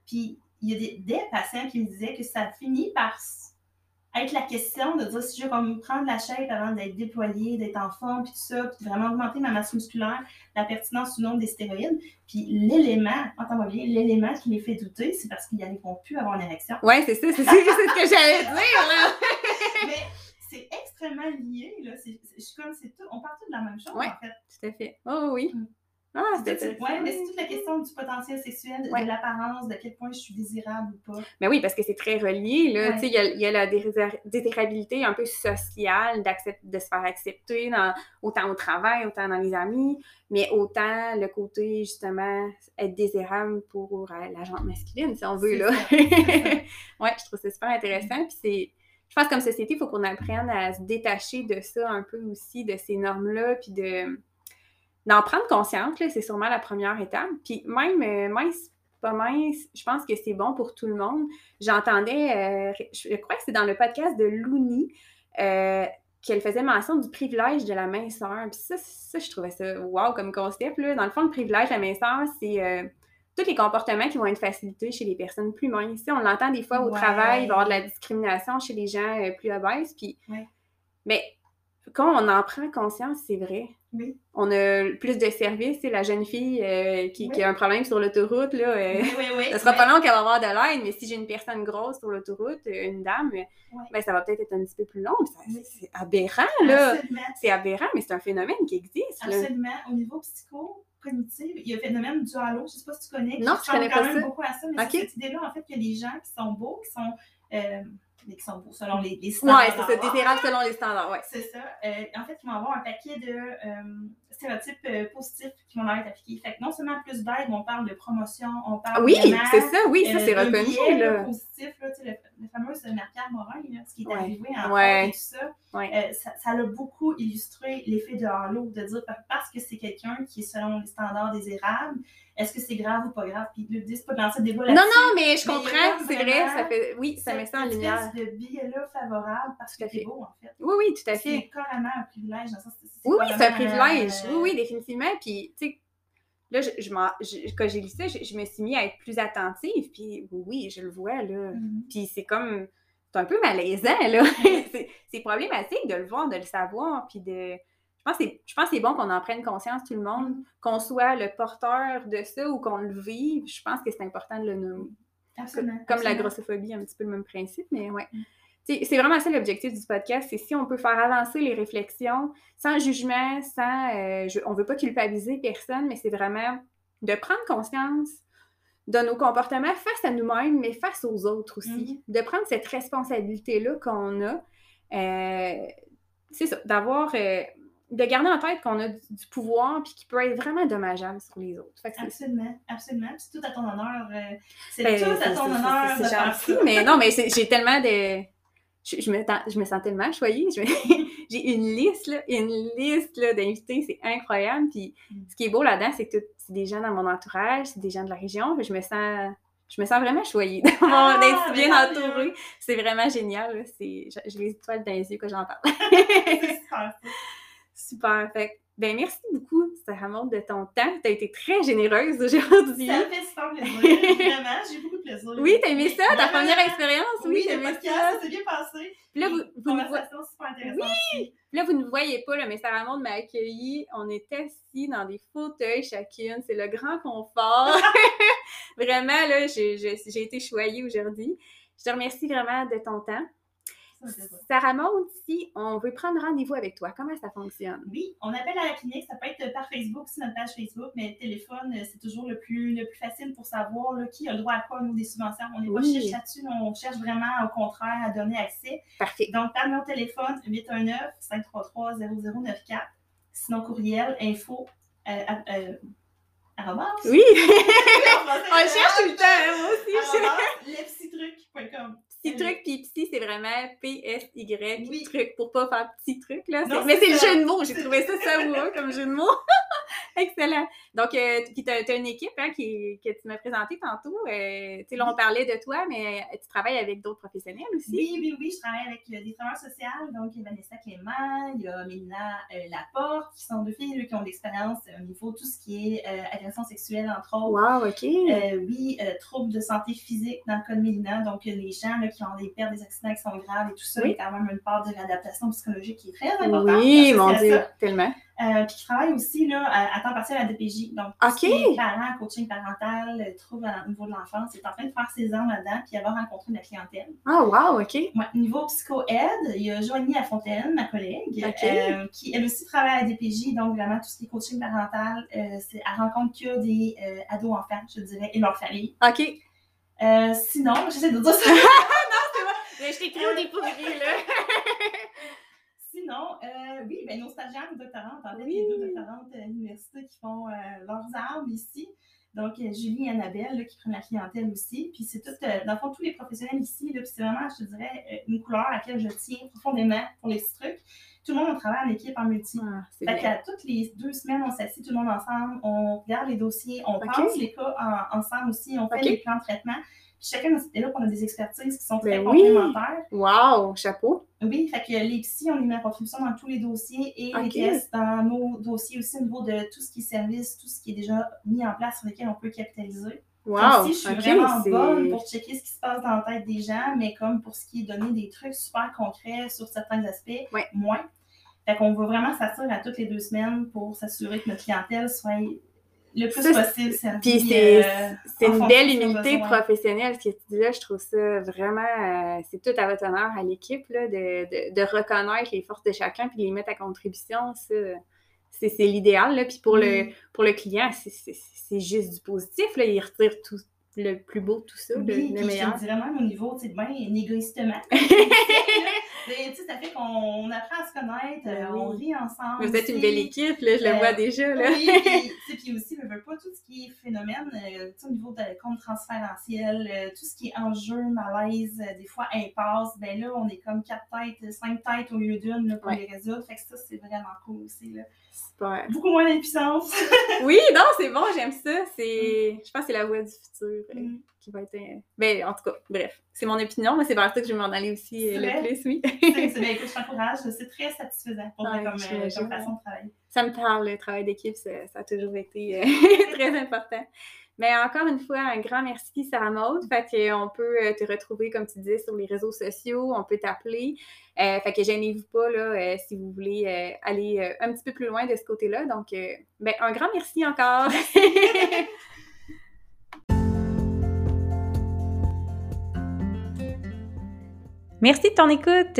Puis il y a des, des patients qui me disaient que ça finit par être la question de dire si je veux comme prendre la shape avant d'être déployé, d'être en forme, puis tout ça, puis de vraiment augmenter ma masse musculaire, la pertinence ou non des stéroïdes. Puis l'élément, entends-moi bien, l'élément qui les fait douter, c'est parce qu'ils n'arriveront plus à avoir une érection. Ouais, c'est ça, c'est ça, c'est ce que j'allais dire. Là. <laughs> Mais c'est extrêmement lié, là. C'est, c'est- je suis comme, c'est tout, on part tous de la même chose, Ouais. en fait. Tout à fait. Oh oui. Mm. Ah, ouais, mais c'est toute la question du potentiel sexuel, de- Ouais. de l'apparence, de quel point je suis désirable ou pas. Mais oui, parce que c'est très relié. Là. Ouais. Il y a, il y a la désirabilité un peu sociale de se faire accepter dans, autant au travail, autant dans les amis, mais autant le côté, justement, être désirable pour euh, la gente masculine, si on veut. Là. <laughs> ouais, je trouve ça super intéressant. Puis c'est. Je pense que comme société, il faut qu'on apprenne à se détacher de ça un peu aussi, de ces normes-là, puis de d'en prendre conscience, c'est sûrement la première étape. Puis même euh, mince, pas mince, je pense que c'est bon pour tout le monde. J'entendais, euh, je crois que c'est dans le podcast de Louni, euh, qu'elle faisait mention du privilège de la minceur. Puis ça, ça, je trouvais ça wow comme concept. Là. Dans le fond, le privilège de la minceur, c'est euh, tous les comportements qui vont être facilités chez les personnes plus minces. On l'entend des fois au Ouais. travail, il va y avoir de la discrimination chez les gens plus obèses. Puis, Ouais. mais quand on en prend conscience, c'est vrai. Oui. On a plus de services. La jeune fille euh, qui, qui a un problème sur l'autoroute. Là, euh, Oui, ça sera pas long qu'elle va avoir de l'aide, mais si j'ai une personne grosse sur l'autoroute, euh, une dame, euh, ben, ça va peut-être être un petit peu plus long. C'est aberrant, là. Absolument. C'est aberrant, mais c'est un phénomène qui existe. Là. Absolument. Au niveau psycho-cognitif, il y a le phénomène du halo, je ne sais pas si tu connais. Non, je connais quand pas même ça. beaucoup à ça, mais c'est cette idée-là, en fait, que les gens qui sont beaux, qui sont, euh, mais qui sont beaux selon les, les standards. Ouais, c'est ça, désirable selon les standards, ouais. C'est ça. Euh, en fait, ils vont avoir un paquet de euh, stéréotypes euh, positifs qui vont leur être appliqués. Fait que non seulement plus d'aide, mais on parle de promotion, on parle Oui, vraiment, c'est ça, oui, ça euh, c'est reconnu, là, là. positif, là, tu sais, le, le fameux Marie-Pierre Morin, là, ce qui est Ouais. arrivé en Ouais. France et tout ça, Ouais. ça, ça a beaucoup illustré l'effet de halo, de dire par- parce que c'est quelqu'un qui est selon les standards désirables, est-ce que c'est grave ou pas grave? Puis le dit, c'est pas de lancer le débat Non, non, mais je Mais comprends, c'est vrai, ça fait. Oui, ça met ça en lumière. de biais-là favorable parce que c'est beau, en fait. Oui, oui, tout à C'est fait. carrément un privilège. Dans le sens que c'est Oui, oui, c'est un privilège. euh, Oui, oui, définitivement. Puis, tu sais, là, je, je quand j'ai lu ça, je, me suis mis à être plus attentive. Puis, oui, je le vois, là. mhm. Puis, c'est comme. C'est un peu malaisant, là. <laughs> c'est c'est problématique de le voir, de le savoir. Puis, de. Je pense que c'est- je pense que c'est bon qu'on en prenne conscience, tout le monde, Mhm. qu'on soit le porteur de ça ou qu'on le vive. Je pense que c'est important de le nommer. Absolument. Comme la grossophobie, un petit peu le même principe, mais ouais. Mm. c'est vraiment ça l'objectif du podcast, c'est si on peut faire avancer les réflexions sans jugement, sans... Euh, on veut pas culpabiliser personne, mais c'est vraiment de prendre conscience de nos comportements face à nous-mêmes, mais face aux autres aussi. Mm. De prendre cette responsabilité-là qu'on a. Euh, c'est ça, d'avoir... Euh, de garder en tête qu'on a du, pouvoir puis qui peut être vraiment dommageable sur les autres. absolument, absolument. c'est tout à ton honneur. c'est ben, tout à ton honneur. C'est gentil, mais non, mais <laughs> j'ai tellement de je, me, je me sens tellement choyée. <laughs> J'ai une liste, là, une liste d'invités, c'est incroyable. Puis mm. ce qui est beau là-dedans, c'est que c'est des gens dans mon entourage, c'est des gens de la région. Je me sens, je me sens vraiment choyée <laughs> ah, d'être bien entourée. C'est vraiment génial. J'ai les étoiles dans les yeux quand j'en parle. Super. Fait ben, merci beaucoup, Sarah Maud, de ton temps. Tu as été très généreuse aujourd'hui. Ça me fait super plaisir. Vraiment, j'ai beaucoup de plaisir. Oui, t'as aimé ça, ta première expérience? Oui, oui aimé ça. Ça s'est bien passé. Puis là, vous, vous Conversation super intéressante. Oui! Puis là, vous ne voyez pas, là, mais Sarah Maud m'a accueilli. On est assis dans des fauteuils chacune. C'est le grand confort. <laughs> vraiment, là, j'ai été choyée aujourd'hui. Je te remercie vraiment de ton temps. Sarah Maud, si on veut prendre rendez-vous avec toi, comment ça fonctionne? Oui, on appelle à la clinique, ça peut être par Facebook, c'est notre page Facebook, mais le téléphone, euh, c'est toujours le plus, le plus facile pour savoir qui a le droit à quoi, nous, des subventions. On n'est pas cherche là-dessus, on cherche vraiment, au contraire, à donner accès. Parfait. Donc, par mon téléphone, 819-533-0094. Sinon, courriel, info, euh, euh, <laughs> oui! on cherche tout le temps, hein, moi aussi. Lepsitruc.com. Petit truc, puis psy, c'est vraiment P-S-Y, oui. truc, pour pas faire petit truc, là. mais c'est le jeu de mots, j'ai trouvé ça savoureux comme jeu de mots. <laughs> Excellent. Donc, euh, tu as, une équipe hein, qui, que tu m'as présentée tantôt. Euh, là, on parlait de toi, mais euh, tu travailles avec d'autres professionnels aussi. Oui, oui, oui. Je travaille avec euh, des travailleurs sociaux. Donc, il y a Vanessa Clément, il y a Mélina Laporte, qui sont deux filles qui ont de l'expérience au niveau de tout ce qui est agression sexuelle, entre autres. Wow, OK. oui, troubles de santé physique dans le cas de Mélina. Donc, les gens qui ont des pertes, des accidents qui sont graves et tout ça, il y a quand même une part de réadaptation psychologique qui est très importante. Oui, mon Dieu, tellement. Euh, puis qui travaille aussi là, à, temps partiel à DPJ. Donc, okay. parents, coaching parental, euh, trouve au niveau de l'enfance, est en train de faire ses armes là-dedans, puis avoir rencontré de la clientèle. Ah, wow, OK. Ouais, niveau psycho-aide, il y a Joanie Lafontaine, ma collègue, euh, qui elle aussi travaille à DPJ, donc vraiment tout ce qui est coaching parental, c'est à rencontre que des ados-enfants, je dirais, et leur famille. OK. sinon, j'essaie de dire ça. <laughs> non, c'est vrai. Je t'ai pris au dépourvu, là. Sinon, euh, oui, ben, nos stagiaires doctorantes, en fait, les deux doctorantes à l'université qui font euh, leurs armes ici. Donc, euh, Julie et Annabelle qui prennent la clientèle aussi. Puis c'est tout, dans le fond, tous les professionnels ici. Là, puis c'est vraiment, je te dirais, une couleur à laquelle je tiens profondément pour les petits trucs. Tout le monde, on travaille en équipe, en multi. Ah, fait qu'à toutes les deux semaines, on s'assied tout le monde ensemble, on regarde les dossiers, on pense les cas ensemble aussi, on fait les plans de traitement chacun de ces là on a des expertises qui sont très ben complémentaires. Wow, chapeau. Oui, fait que les psy, on les met à contribution dans tous les dossiers et les tests dans nos dossiers aussi au niveau de tout ce qui est service, tout ce qui est déjà mis en place sur lesquels on peut capitaliser. Wow, si je suis vraiment bonne pour checker ce qui se passe dans la tête des gens, mais comme pour ce qui est donner des trucs super concrets sur certains aspects, moins. Fait qu'on va vraiment s'assurer à toutes les deux semaines pour s'assurer que notre clientèle soit le plus possible Puis c'est euh, une belle humilité professionnelle, ce que tu dis là. Je trouve ça vraiment, euh, c'est tout à votre honneur à l'équipe de, de, de, reconnaître les forces de chacun puis de les mettre à contribution. C'est l'idéal. Puis pour, le, pour le client, c'est juste du positif. Là. Il retire tout, le plus beau tout ça, oui, le, meilleur. Je vraiment au niveau, tu sais, égoïstement. <laughs> ça fait qu'on apprend à se connaître, ben euh, on rit ensemble. Vous êtes une belle équipe, là, je le vois euh, déjà. Là. Oui, <laughs> puis aussi, je veux pas tout ce qui est phénomène, euh, au niveau de compte transférentiel, tout ce qui est enjeu, malaise, des fois impasse, ben là, on est comme quatre têtes, cinq têtes au lieu d'une pour les résoudre. Fait que ça, c'est vraiment cool aussi. Là. Super. Beaucoup moins d'impuissance. <laughs> oui, non, c'est bon, j'aime ça. C'est, Je pense que c'est la voie du futur euh, mm. qui va être. Euh, ben, en tout cas, bref, c'est mon opinion, mais c'est vers ça que je vais m'en aller aussi euh, le plus, oui. <laughs> c'est bien, écoute, je t'encourage. C'est très satisfaisant pour moi comme, façon de travailler. Ça me parle, le travail d'équipe, ça, ça, a toujours été <laughs> très important. Mais encore une fois, un grand merci, Sarah Maud. Fait qu'on peut euh, te retrouver, comme tu disais, sur les réseaux sociaux, on peut t'appeler. Euh, fait que gênez-vous pas là, euh, si vous voulez aller un petit peu plus loin de ce côté-là. Donc, ben, un grand merci encore. <laughs> Merci de ton écoute.